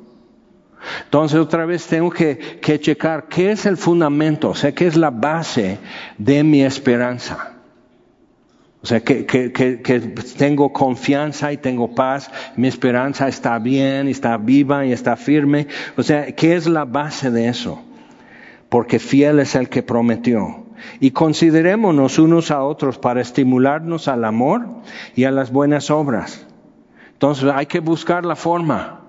Entonces otra vez tengo que, checar qué es el fundamento, o sea, qué es la base de mi esperanza. O sea, que, que, que, tengo confianza y tengo paz, mi esperanza está bien, está viva y está firme. O sea, ¿qué es la base de eso? Porque fiel es el que prometió. Y considerémonos unos a otros para estimularnos al amor y a las buenas obras. Entonces hay que buscar la forma.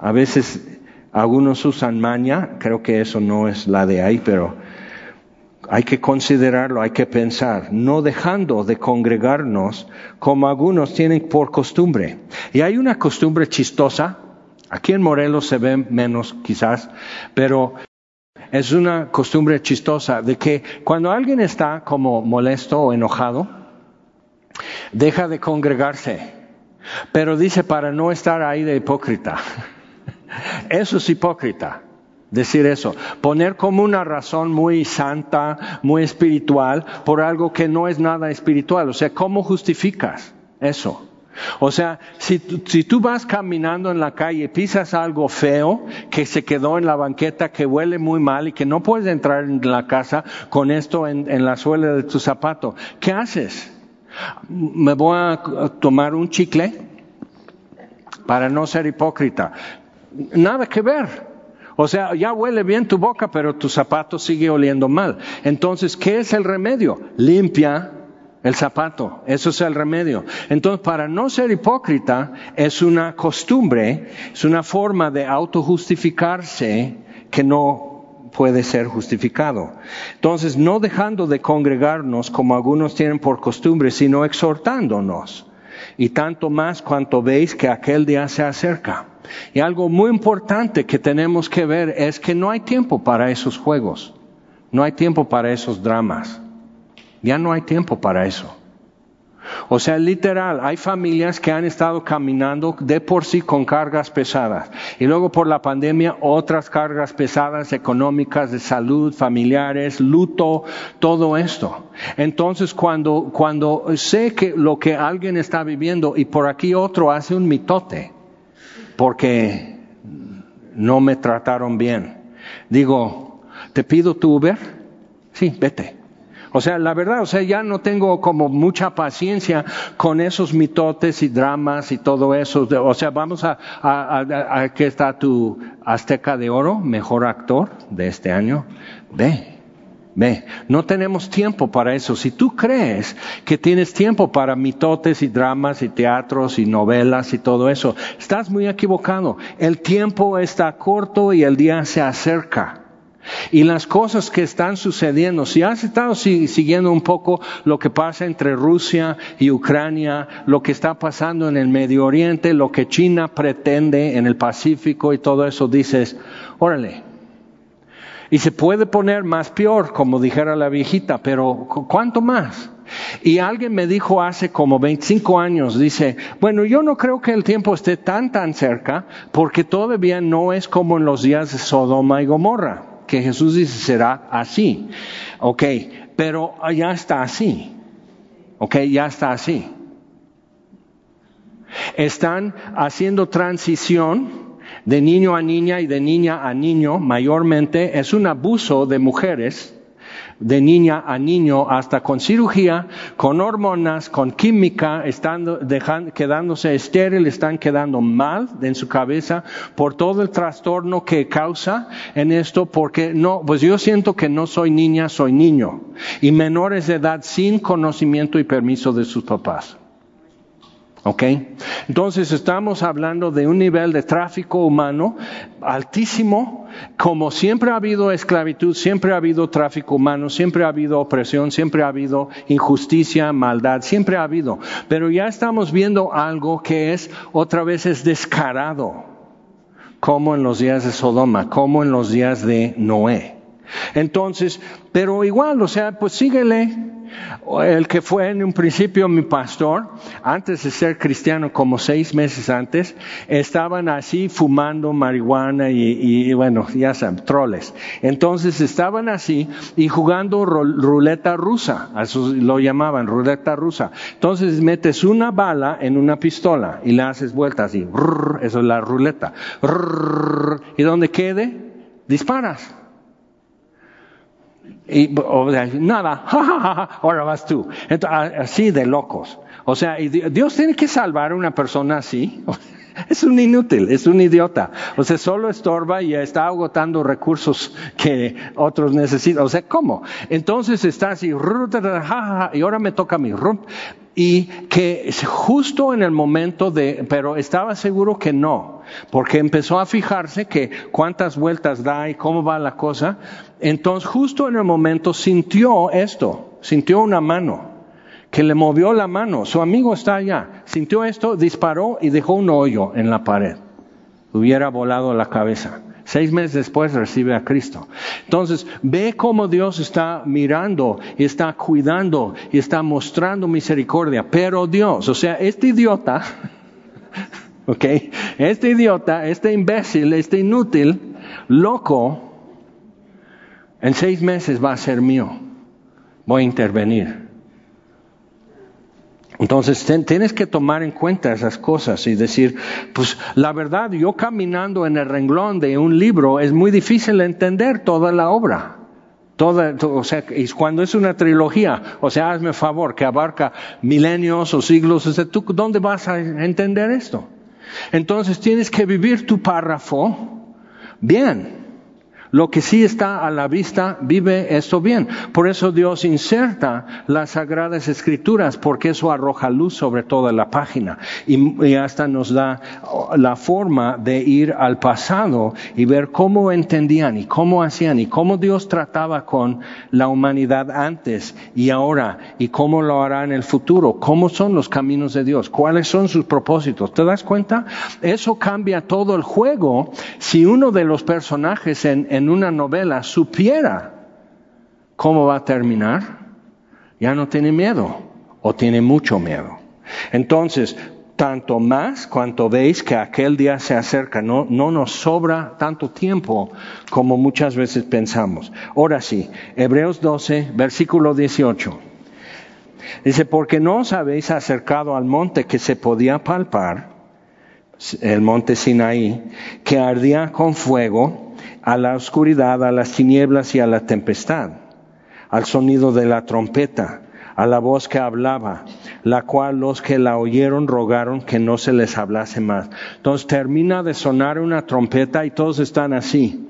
A veces algunos usan maña, creo que eso no es la de ahí, pero hay que considerarlo, hay que pensar, no dejando de congregarnos como algunos tienen por costumbre. Y hay una costumbre chistosa, aquí en Morelos se ve menos quizás, pero es una costumbre chistosa de que cuando alguien está como molesto o enojado, deja de congregarse, pero dice para no estar ahí de hipócrita. Eso es hipócrita decir eso, poner como una razón muy santa, muy espiritual, por algo que no es nada espiritual. O sea, ¿cómo justificas eso? O sea, si, si, tú vas caminando en la calle y pisas algo feo que se quedó en la banqueta, que huele muy mal y que no puedes entrar en la casa con esto en, en la suela de tu zapato, ¿qué haces? Me voy a tomar un chicle para no ser hipócrita. Nada que ver. O sea, ya huele bien tu boca, pero tu zapato sigue oliendo mal. Entonces, ¿qué es el remedio? Limpia el zapato. Eso es el remedio. Entonces, para no ser hipócrita, es una costumbre, es una forma de autojustificarse que no puede ser justificado. Entonces, no dejando de congregarnos como algunos tienen por costumbre, sino exhortándonos. Y tanto más cuanto veis que aquel día se acerca. Y algo muy importante que tenemos que ver es que no hay tiempo para esos juegos, no hay tiempo para esos dramas, ya no hay tiempo para eso. O sea, literal, hay familias que han estado caminando de por sí con cargas pesadas y luego por la pandemia otras cargas pesadas económicas, de salud, familiares, luto, todo esto. Entonces, cuando, cuando sé que lo que alguien está viviendo y por aquí otro hace un mitote, porque no me trataron bien. Digo, ¿te pido tu Uber? Sí, vete. O sea, la verdad, o sea, ya no tengo como mucha paciencia con esos mitotes y dramas y todo eso. O sea, vamos a, a, a, está tu Azteca de Oro, mejor actor de este año. Ve, Ve, no tenemos tiempo para eso. Si tú crees que tienes tiempo para mitotes y dramas y teatros y novelas y todo eso, estás muy equivocado. El tiempo está corto y el día se acerca. Y las cosas que están sucediendo, si has estado siguiendo un poco lo que pasa entre Rusia y Ucrania, lo que está pasando en el Medio Oriente, lo que China pretende en el Pacífico y todo eso, dices, órale. Y se puede poner más peor, como dijera la viejita, pero ¿cuánto más? Y alguien me dijo hace como 25 años, dice, bueno, yo no creo que el tiempo esté tan, tan cerca, porque todavía no es como en los días de Sodoma y Gomorra, que Jesús dice será así. Ok, pero ya está así. Ok, ya está así. Están haciendo transición de niño a niña y de niña a niño, mayormente, es un abuso de mujeres de niña a niño hasta con cirugía, con hormonas, con química, estando, quedándose estéril, están quedando mal en su cabeza por todo el trastorno que causa en esto, porque no, pues yo siento que no soy niña, soy niño, y menores de edad sin conocimiento y permiso de sus papás. ¿Ok? Entonces estamos hablando de un nivel de tráfico humano altísimo, como siempre ha habido esclavitud, siempre ha habido tráfico humano, siempre ha habido opresión, siempre ha habido injusticia, maldad, siempre ha habido. Pero ya estamos viendo algo que es otra vez es descarado, como en los días de Sodoma, como en los días de Noé. Entonces, pero igual, o sea, pues síguele, el que fue en un principio mi pastor, antes de ser cristiano, como seis meses antes, estaban así fumando marihuana y, bueno, ya saben, troles. Entonces estaban así y jugando ruleta rusa, eso lo llamaban ruleta rusa. Entonces metes una bala en una pistola y le haces vuelta así, eso es la ruleta. y donde quede, disparas. Y nada, ahora vas tú. así de locos. O sea, Dios tiene que salvar a una persona así. Es un inútil, es un idiota. O sea, solo estorba y está agotando recursos que otros necesitan. O sea, ¿cómo? Entonces está así, y ahora me toca a mí. Y que justo en el momento de, pero estaba seguro que no, porque empezó a fijarse que cuántas vueltas da y cómo va la cosa. Entonces, justo en el momento sintió esto, sintió una mano que le movió la mano. Su amigo está allá. Sintió esto, disparó y dejó un hoyo en la pared. Hubiera volado la cabeza. Seis meses después recibe a Cristo. Entonces, ve cómo Dios está mirando, está cuidando y está mostrando misericordia. Pero Dios, o sea, este idiota, ok, este idiota, este imbécil, este inútil, loco, en seis meses va a ser mío. Voy a intervenir. Entonces tienes que tomar en cuenta esas cosas y decir, pues la verdad, yo caminando en el renglón de un libro es muy difícil entender toda la obra. Toda, o sea, y cuando es una trilogía, o sea, hazme favor, que abarca milenios o siglos, o ¿tú dónde vas a entender esto? Entonces tienes que vivir tu párrafo bien. Lo que sí está a la vista, vive esto bien. Por eso Dios inserta las sagradas escrituras, porque eso arroja luz sobre toda la página y, hasta nos da la forma de ir al pasado y ver cómo entendían y cómo hacían y cómo Dios trataba con la humanidad antes y ahora y cómo lo hará en el futuro, cómo son los caminos de Dios, cuáles son sus propósitos. ¿Te das cuenta? Eso cambia todo el juego si uno de los personajes en en una novela supiera cómo va a terminar, ya no tiene miedo o tiene mucho miedo. Entonces, tanto más cuanto veis que aquel día se acerca, no, no nos sobra tanto tiempo como muchas veces pensamos. Ahora sí, Hebreos 12, versículo 18. Dice, porque no os habéis acercado al monte que se podía palpar, el monte Sinaí, que ardía con fuego, a la oscuridad, a las tinieblas y a la tempestad, al sonido de la trompeta, a la voz que hablaba, la cual los que la oyeron rogaron que no se les hablase más. Entonces termina de sonar una trompeta y todos están así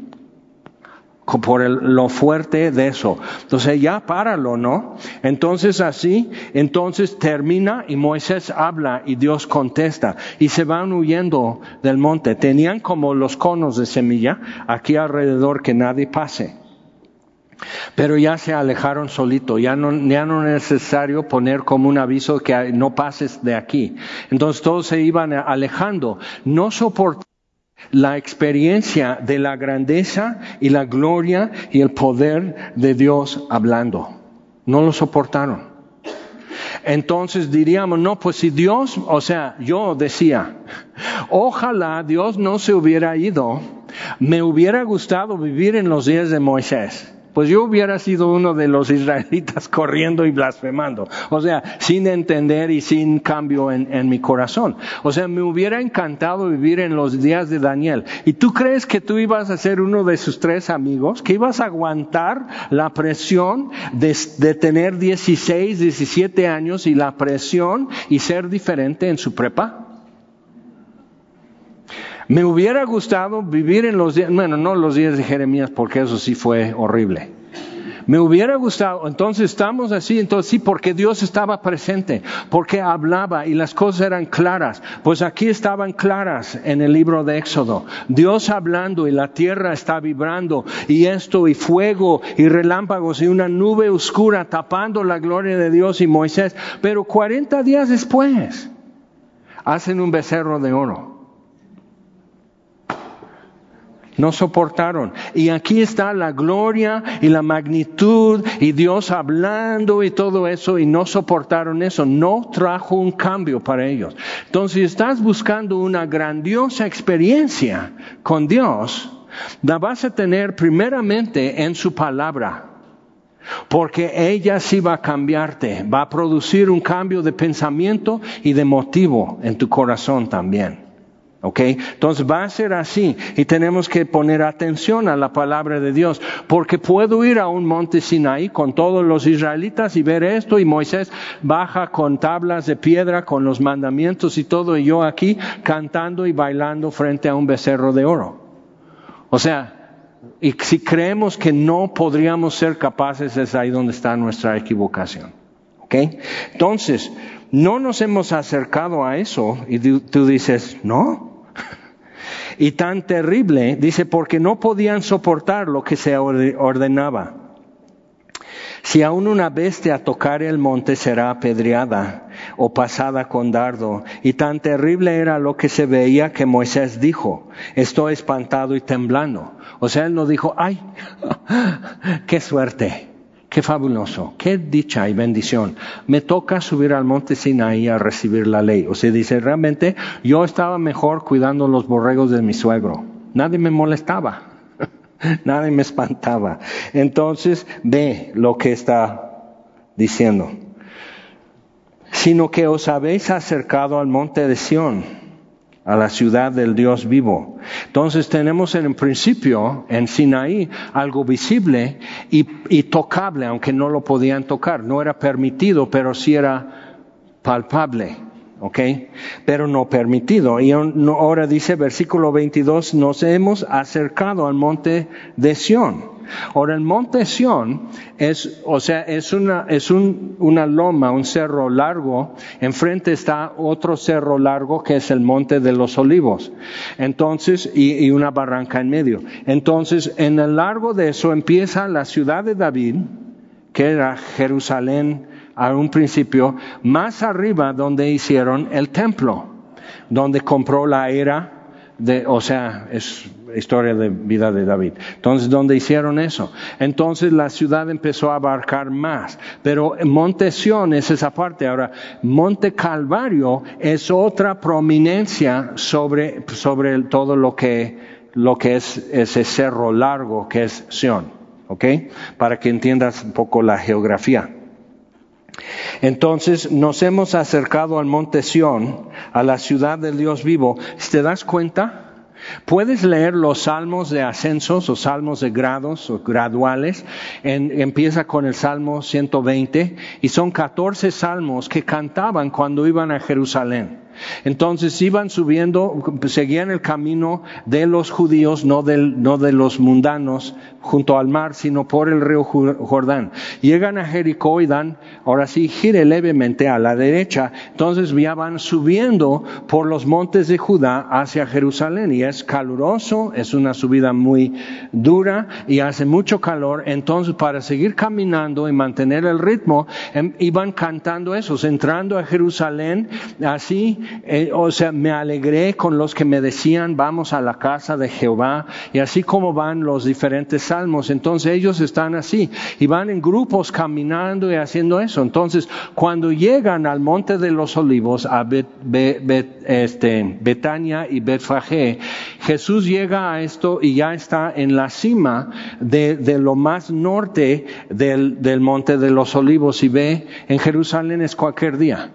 por lo fuerte de eso. Entonces ya páralo, ¿no? Entonces así, entonces termina y Moisés habla y Dios contesta y se van huyendo del monte. Tenían como los conos de semilla aquí alrededor que nadie pase. Pero ya se alejaron solito, ya no, ya no es necesario poner como un aviso que no pases de aquí. Entonces todos se iban alejando, no soportaban la experiencia de la grandeza y la gloria y el poder de Dios hablando. No lo soportaron. Entonces diríamos, no, pues si Dios, o sea, yo decía, ojalá Dios no se hubiera ido, me hubiera gustado vivir en los días de Moisés pues yo hubiera sido uno de los israelitas corriendo y blasfemando. O sea, sin entender y sin cambio en, mi corazón. O sea, me hubiera encantado vivir en los días de Daniel. ¿Y tú crees que tú ibas a ser uno de sus tres amigos? ¿Que ibas a aguantar la presión de, de tener 16, 17 años y la presión y ser diferente en su prepa? Me hubiera gustado vivir en los días, bueno, no los días de Jeremías, porque eso sí fue horrible. Me hubiera gustado, entonces estamos así, entonces sí, porque Dios estaba presente, porque hablaba y las cosas eran claras. Pues aquí estaban claras en el libro de Éxodo. Dios hablando y la tierra está vibrando y esto y fuego y relámpagos y una nube oscura tapando la gloria de Dios y Moisés. Pero 40 días después hacen un becerro de oro no soportaron. Y aquí está la gloria y la magnitud y Dios hablando y todo eso y no soportaron eso. No trajo un cambio para ellos. Entonces, si estás buscando una grandiosa experiencia con Dios, la vas a tener primeramente en su palabra. Porque ella sí va a cambiarte, va a producir un cambio de pensamiento y de motivo en tu corazón también. ¿Ok? Entonces va a ser así y tenemos que poner atención a la palabra de Dios porque puedo ir a un monte Sinaí con todos los israelitas y ver esto y Moisés baja con tablas de piedra con los mandamientos y todo y yo aquí cantando y bailando frente a un becerro de oro. O sea, y si creemos que no podríamos ser capaces es ahí donde está nuestra equivocación. ¿Ok? Entonces, no nos hemos acercado a eso y tú dices, no, y tan terrible, dice, porque no podían soportar lo que se ordenaba. Si aún una bestia tocar el monte será apedreada o pasada con dardo. Y tan terrible era lo que se veía que Moisés dijo, estoy espantado y temblando. O sea, él no dijo, ay, qué suerte. Qué fabuloso, qué dicha y bendición. Me toca subir al monte Sinaí a recibir la ley. O sea, dice, realmente yo estaba mejor cuidando los borregos de mi suegro. Nadie me molestaba, nadie me espantaba. Entonces, ve lo que está diciendo. Sino que os habéis acercado al monte de Sión a la ciudad del Dios vivo. Entonces tenemos en principio en Sinaí algo visible y, tocable, aunque no lo podían tocar. No era permitido, pero sí era palpable. ¿ok? Pero no permitido. Y ahora dice versículo 22, nos hemos acercado al monte de Sión. Ahora el monte Sión es, o sea, es una, es un, una loma, un cerro largo. Enfrente está otro cerro largo que es el monte de los olivos. Entonces, y, y una barranca en medio. Entonces, en el largo de eso empieza la ciudad de David, que era Jerusalén a un principio, más arriba donde hicieron el templo, donde compró la era de, o sea, es historia de vida de David. Entonces, ¿dónde hicieron eso? Entonces la ciudad empezó a abarcar más. Pero Monte Sión es esa parte. Ahora, Monte Calvario es otra prominencia sobre, sobre todo lo que, lo que es ese cerro largo que es Sión. ¿Ok? Para que entiendas un poco la geografía. Entonces nos hemos acercado al monte Sión, a la ciudad del Dios vivo. ¿Te das cuenta? Puedes leer los salmos de ascensos o salmos de grados o graduales. empieza con el Salmo 120 y son 14 salmos que cantaban cuando iban a Jerusalén. Entonces iban subiendo, seguían el camino de los judíos, no, del, no de los mundanos, junto al mar, sino por el río Jordán. Llegan a Jericó y dan, ahora sí, gire levemente a la derecha. Entonces ya van subiendo por los montes de Judá hacia Jerusalén y es caluroso, es una subida muy dura y hace mucho calor. Entonces para seguir caminando y mantener el ritmo, em, iban cantando esos, entrando a Jerusalén, así, eh, o sea, me alegré con los que me decían, vamos a la casa de Jehová, y así como van los diferentes salmos. Entonces ellos están así y van en grupos caminando y haciendo eso. Entonces cuando llegan al monte de los olivos, a este, Betania y Betfagé, Jesús llega a esto y ya está en la cima de, lo más norte del, del monte de los olivos y ve en Jerusalén es cualquier día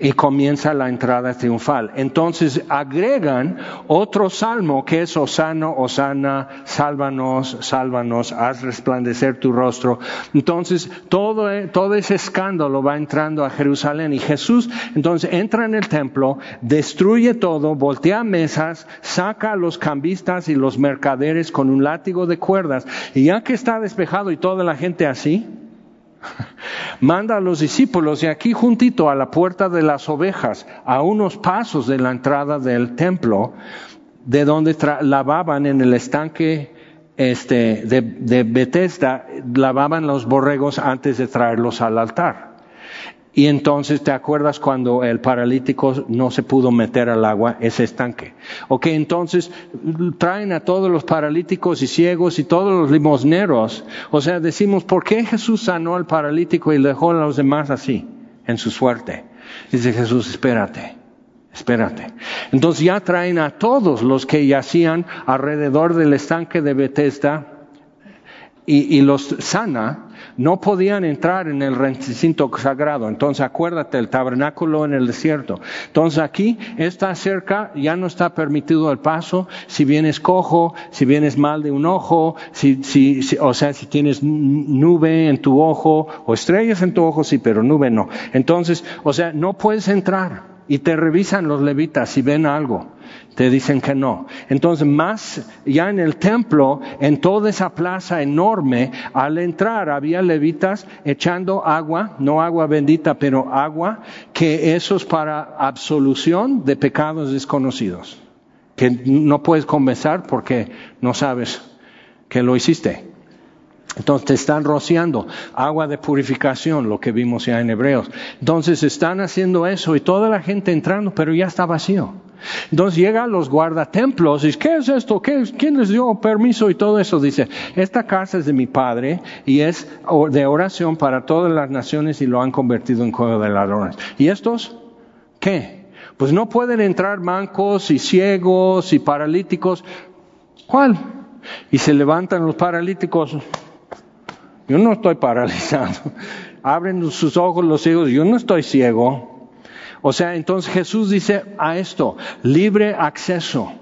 y comienza la entrada triunfal. Entonces agregan otro salmo que es Osana, Osana, sálvanos, sálvanos, haz resplandecer tu rostro. Entonces todo, todo ese escándalo va entrando a Jerusalén y Jesús entonces entra en el templo, destruye todo, voltea mesas, saca a los cambistas y los mercaderes con un látigo de cuerdas y ya que está despejado y toda la gente así, Manda a los discípulos y aquí juntito a la puerta de las ovejas, a unos pasos de la entrada del templo, de donde lavaban en el estanque este, de, de Bethesda, lavaban los borregos antes de traerlos al altar. Y entonces te acuerdas cuando el paralítico no se pudo meter al agua, ese estanque. Ok, entonces traen a todos los paralíticos y ciegos y todos los limosneros. O sea, decimos, ¿por qué Jesús sanó al paralítico y dejó a los demás así, en su suerte? Dice Jesús, espérate, espérate. Entonces ya traen a todos los que yacían alrededor del estanque de Bethesda y, y los sana no podían entrar en el recinto sagrado. Entonces acuérdate, el tabernáculo en el desierto. Entonces aquí está cerca, ya no está permitido el paso. Si vienes cojo, si vienes mal de un ojo, si, si, o sea, si tienes nube en tu ojo o estrellas en tu ojo, sí, pero nube no. Entonces, o sea, no puedes entrar y te revisan los levitas si ven algo. Te dicen que no. Entonces, más ya en el templo, en toda esa plaza enorme, al entrar había levitas echando agua, no agua bendita, pero agua, que eso es para absolución de pecados desconocidos. Que no puedes confesar porque no sabes que lo hiciste. Entonces te están rociando agua de purificación, lo que vimos ya en Hebreos. Entonces están haciendo eso y toda la gente entrando, pero ya está vacío. Entonces llegan los guardatemplos y ¿qué es esto? ¿Quién les dio permiso y todo eso? Dice, esta casa es de mi padre y es de oración para todas las naciones y lo han convertido en cueva de ladrones. ¿Y estos? ¿Qué? Pues no pueden entrar mancos y ciegos y paralíticos. ¿Cuál? Y se levantan los paralíticos. Yo no estoy paralizado. Abren sus ojos los ciegos, yo no estoy ciego. O sea, entonces Jesús dice a esto, libre acceso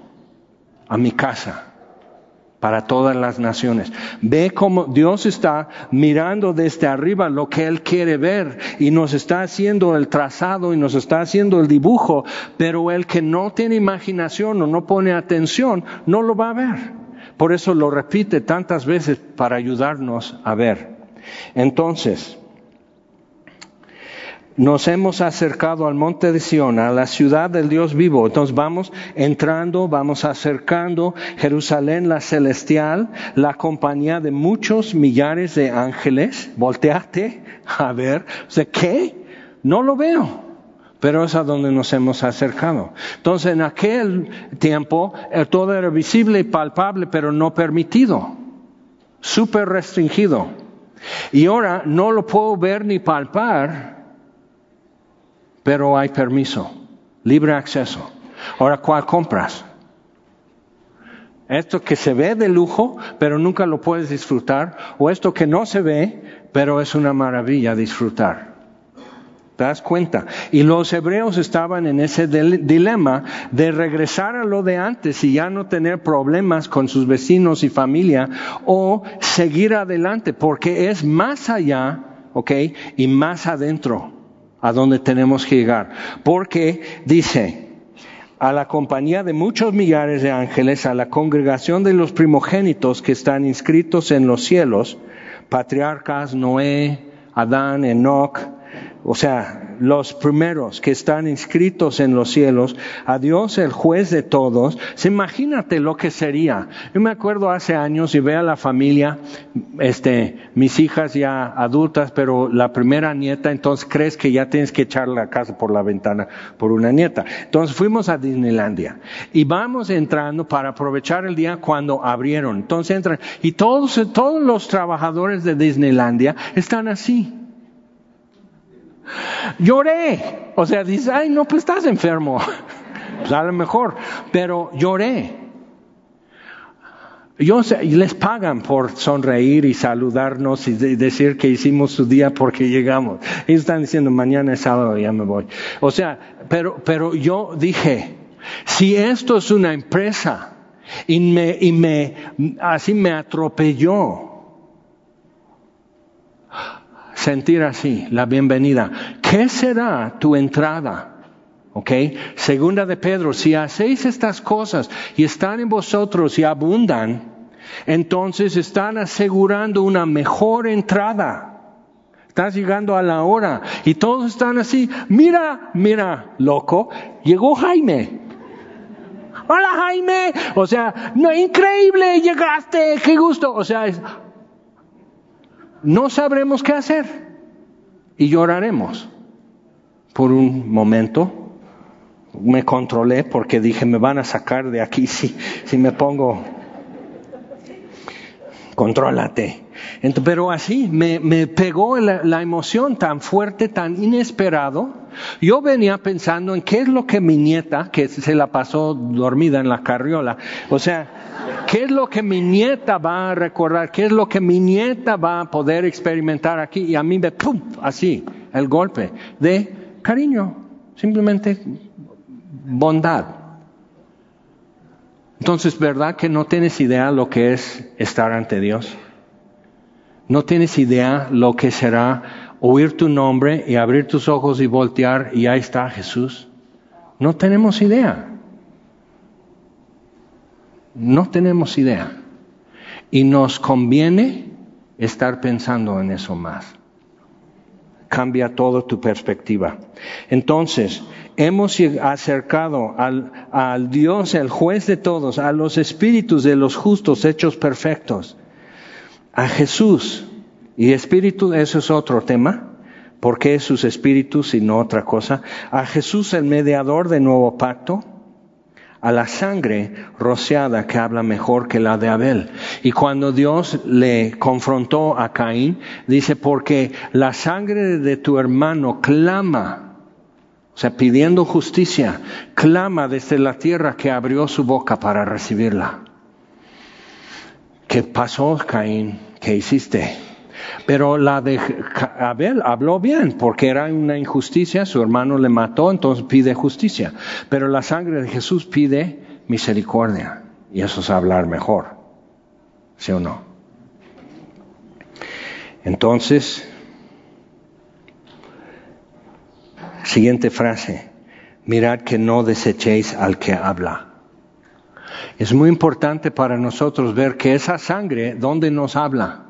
a mi casa para todas las naciones. Ve cómo Dios está mirando desde arriba lo que Él quiere ver y nos está haciendo el trazado y nos está haciendo el dibujo, pero el que no tiene imaginación o no pone atención no lo va a ver. Por eso lo repite tantas veces para ayudarnos a ver. Entonces, nos hemos acercado al monte de Sión, a la ciudad del Dios vivo. Entonces vamos entrando, vamos acercando Jerusalén, la celestial, la compañía de muchos millares de ángeles. Volteate a ver, ¿qué? No lo veo pero es a donde nos hemos acercado. Entonces, en aquel tiempo todo era visible y palpable, pero no permitido, súper restringido. Y ahora no lo puedo ver ni palpar, pero hay permiso, libre acceso. Ahora, ¿cuál compras? Esto que se ve de lujo, pero nunca lo puedes disfrutar, o esto que no se ve, pero es una maravilla disfrutar. ¿Te das cuenta? Y los hebreos estaban en ese dilema de regresar a lo de antes y ya no tener problemas con sus vecinos y familia o seguir adelante porque es más allá, ¿ok? Y más adentro a donde tenemos que llegar. Porque dice, a la compañía de muchos millares de ángeles, a la congregación de los primogénitos que están inscritos en los cielos, patriarcas, Noé, Adán, Enoch, o sea, los primeros que están inscritos en los cielos, a Dios el juez de todos, imagínate lo que sería. Yo me acuerdo hace años y ve a la familia, este, mis hijas ya adultas, pero la primera nieta, entonces crees que ya tienes que echar la casa por la ventana por una nieta. Entonces fuimos a Disneylandia y vamos entrando para aprovechar el día cuando abrieron. Entonces entran y todos, todos los trabajadores de Disneylandia están así Lloré. O sea, dice, ay, no, pues estás enfermo. Pues a lo mejor, pero lloré. Yo les pagan por sonreír y saludarnos y decir que hicimos su día porque llegamos. Ellos están diciendo mañana es sábado, ya me voy. O sea, pero, pero yo dije, si esto es una empresa y me, y me, así me atropelló, sentir así, la bienvenida. ¿Qué será tu entrada? ¿Ok? Segunda de Pedro, si hacéis estas cosas y están en vosotros y abundan, entonces están asegurando una mejor entrada. Estás llegando a la hora y todos están así. Mira, mira, loco, llegó Jaime. Hola Jaime. O sea, no, increíble, llegaste, qué gusto. O sea, es, no sabremos qué hacer y lloraremos. Por un momento me controlé porque dije, me van a sacar de aquí si, si me pongo, contrólate. Pero así me, me pegó la, la, emoción tan fuerte, tan inesperado. Yo venía pensando en qué es lo que mi nieta, que se la pasó dormida en la carriola, o sea, ¿Qué es lo que mi nieta va a recordar? ¿Qué es lo que mi nieta va a poder experimentar aquí? Y a mí me, ¡pum! Así, el golpe de cariño, simplemente bondad. Entonces, ¿verdad que no tienes idea lo que es estar ante Dios? No tienes idea lo que será oír tu nombre y abrir tus ojos y voltear y ahí está Jesús. No tenemos idea. No tenemos idea. Y nos conviene estar pensando en eso más. Cambia toda tu perspectiva. Entonces, hemos acercado al, al, Dios, el juez de todos, a los espíritus de los justos hechos perfectos, a Jesús. Y espíritu, eso es otro tema. ¿Por qué sus espíritus y no otra cosa? A Jesús, el mediador del nuevo pacto a la sangre rociada que habla mejor que la de Abel. Y cuando Dios le confrontó a Caín, dice, porque la sangre de tu hermano clama, o sea, pidiendo justicia, clama desde la tierra que abrió su boca para recibirla. ¿Qué pasó, Caín? ¿Qué hiciste? Pero la de Abel habló bien, porque era una injusticia, su hermano le mató, entonces pide justicia. Pero la sangre de Jesús pide misericordia, y eso es hablar mejor, ¿sí o no? Entonces, siguiente frase, mirad que no desechéis al que habla. Es muy importante para nosotros ver que esa sangre, ¿dónde nos habla?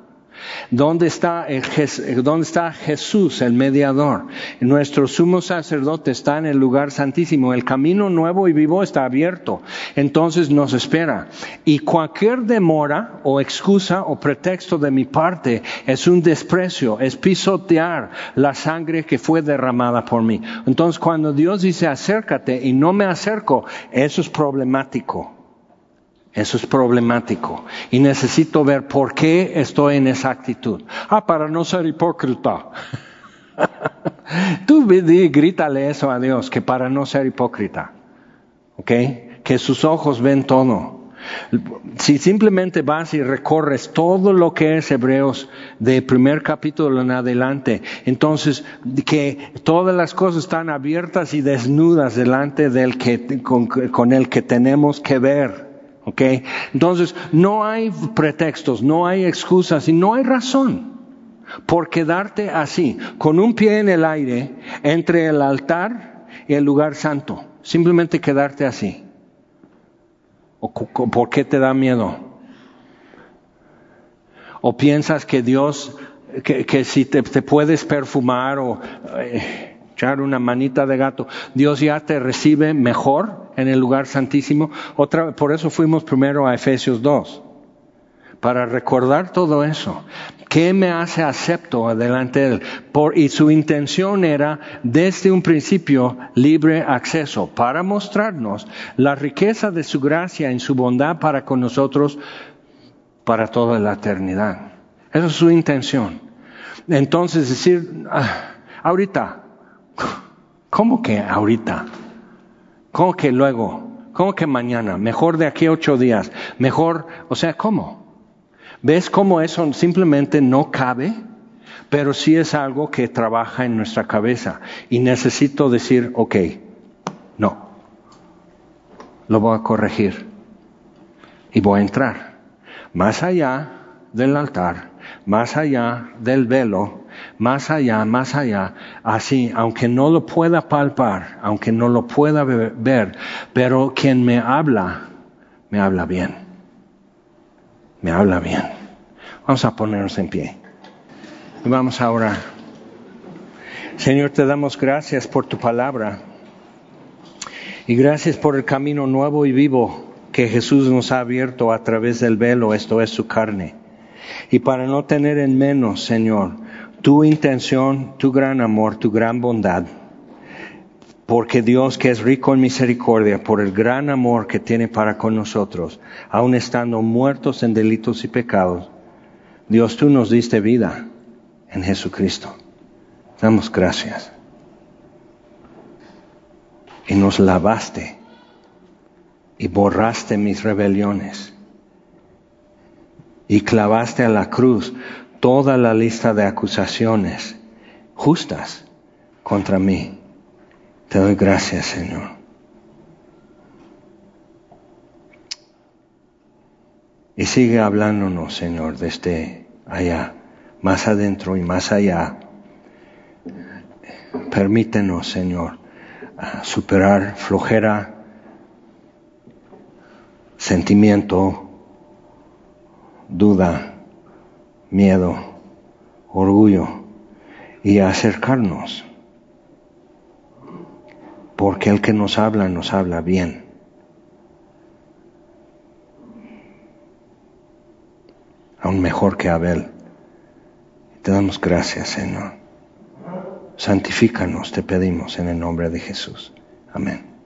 ¿Dónde está, ¿Dónde está Jesús, el mediador? Nuestro sumo sacerdote está en el lugar santísimo. El camino nuevo y vivo está abierto. Entonces nos espera. Y cualquier demora o excusa o pretexto de mi parte es un desprecio, es pisotear la sangre que fue derramada por mí. Entonces cuando Dios dice acércate y no me acerco, eso es problemático. Eso es problemático. Y necesito ver por qué estoy en esa actitud. Ah, para no ser hipócrita. Tú grítale eso a Dios, que para no ser hipócrita. ¿Ok? Que sus ojos ven todo. Si simplemente vas y recorres todo lo que es Hebreos de primer capítulo en adelante, entonces que todas las cosas están abiertas y desnudas delante del que, con el que tenemos que ver. Entonces, no hay pretextos, no hay excusas y no hay razón. por quedarte así, con un pie en el aire, entre el altar y el lugar santo. Simplemente quedarte así. ¿O por qué te da miedo? ¿O piensas que Dios, que, si te, puedes perfumar o eh, echar una manita de gato, Dios ya te recibe mejor en el lugar santísimo? Otra, por eso fuimos primero a Efesios 2 para recordar todo eso. ¿Qué me hace acepto delante de Él? Por, y su intención era, desde un principio, libre acceso, para mostrarnos la riqueza de su gracia en su bondad para con nosotros para toda la eternidad. Esa es su intención. Entonces decir, ah, ahorita, ¿cómo que ahorita? ¿Cómo que luego? ¿Cómo que mañana? Mejor de aquí a ocho días. Mejor, o sea, ¿cómo? ¿Ves cómo eso simplemente no cabe? Pero sí es algo que trabaja en nuestra cabeza. Y necesito decir, ok, no. Lo voy a corregir. Y voy a entrar. Más allá del altar, más allá del velo, más allá, más allá, así, aunque no lo pueda palpar, aunque no lo pueda ver, pero quien me habla, me habla bien me habla bien. Vamos a ponernos en pie. Y vamos a orar. Señor, te damos gracias por tu palabra. Y gracias por el camino nuevo y vivo que Jesús nos ha abierto a través del velo, esto es su carne. Y para no tener en menos, Señor, tu intención, tu gran amor, tu gran bondad, porque Dios que es rico en misericordia, por el gran amor que tiene para con nosotros, aun estando muertos en delitos y pecados, Dios tú nos diste vida en Jesucristo. Damos gracias. Y nos lavaste y borraste mis rebeliones y clavaste a la cruz toda la lista de acusaciones justas contra mí. Te doy gracias, Señor. Y sigue hablándonos, Señor, desde allá, más adentro y más allá. Permítenos, Señor, superar flojera, sentimiento, duda, miedo, orgullo y acercarnos porque el que nos habla nos habla bien. Aún mejor que Abel. Te damos gracias, Señor. Santifícanos, te pedimos en el nombre de Jesús. Amén.